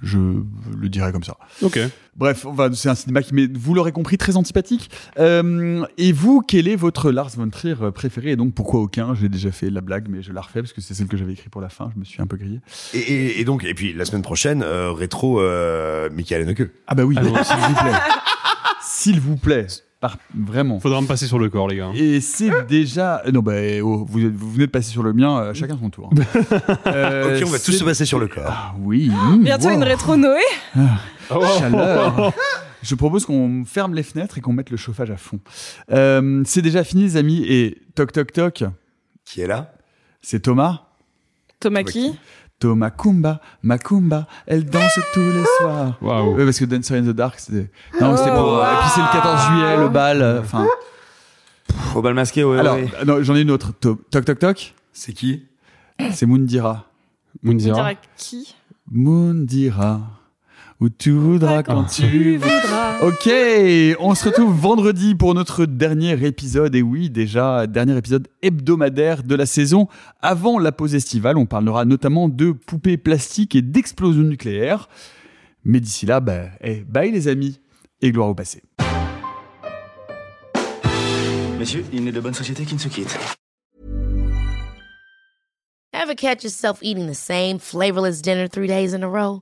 Je le dirais comme ça. Ok. Bref, enfin, c'est un cinéma qui m'est, vous l'aurez compris, très antipathique. Euh, et vous, quel est votre Lars von Trier préféré? Et donc, pourquoi aucun? J'ai déjà fait la blague, mais je la refais parce que c'est celle que j'avais écrite pour la fin. Je me suis un peu grillé. Et, et, et donc, et puis la semaine prochaine, euh, rétro euh, Michael Haneke. Ah bah oui, Ah bon s'il vous plaît. S'il vous plaît. Par- vraiment. Faudra me passer sur le corps, les gars. Et c'est déjà. Non, bah, oh, vous, vous venez de passer sur le mien, euh, chacun son tour. Euh, ok, on va tous c'est- se passer sur le corps. Ah oui. mmh, Bientôt wow. une rétro Noé. Chaleur. Je propose qu'on ferme les fenêtres et qu'on mette le chauffage à fond. Euh, c'est déjà fini, les amis. Et toc toc toc. Qui est là? C'est Thomas. Thomas qui? Thomas Kumba, Makumba, elle danse tous les soirs. Waouh. Ouais, parce que Dancer in the Dark, c'était. Non, c'était Oh, pour. Et puis c'est le 14 juillet, le bal. euh, Enfin. Au bal masqué, ouais. Alors, ouais. euh, non, j'en ai une autre. To- Toc toc toc. C'est qui? C'est Mundira. Mounzira. dirait qui? Mundira. Où tu voudras quand tu voudras. Ok, on se retrouve vendredi pour notre dernier épisode. Et oui, déjà, dernier épisode hebdomadaire de la saison. Avant la pause estivale, on parlera notamment de poupées plastiques et d'explosions nucléaires. Mais d'ici là, bah, eh, bye les amis et gloire au passé. Messieurs, il n'est de bonne société qui ne se quitte. Ever catch yourself eating the same flavorless dinner three days in a row?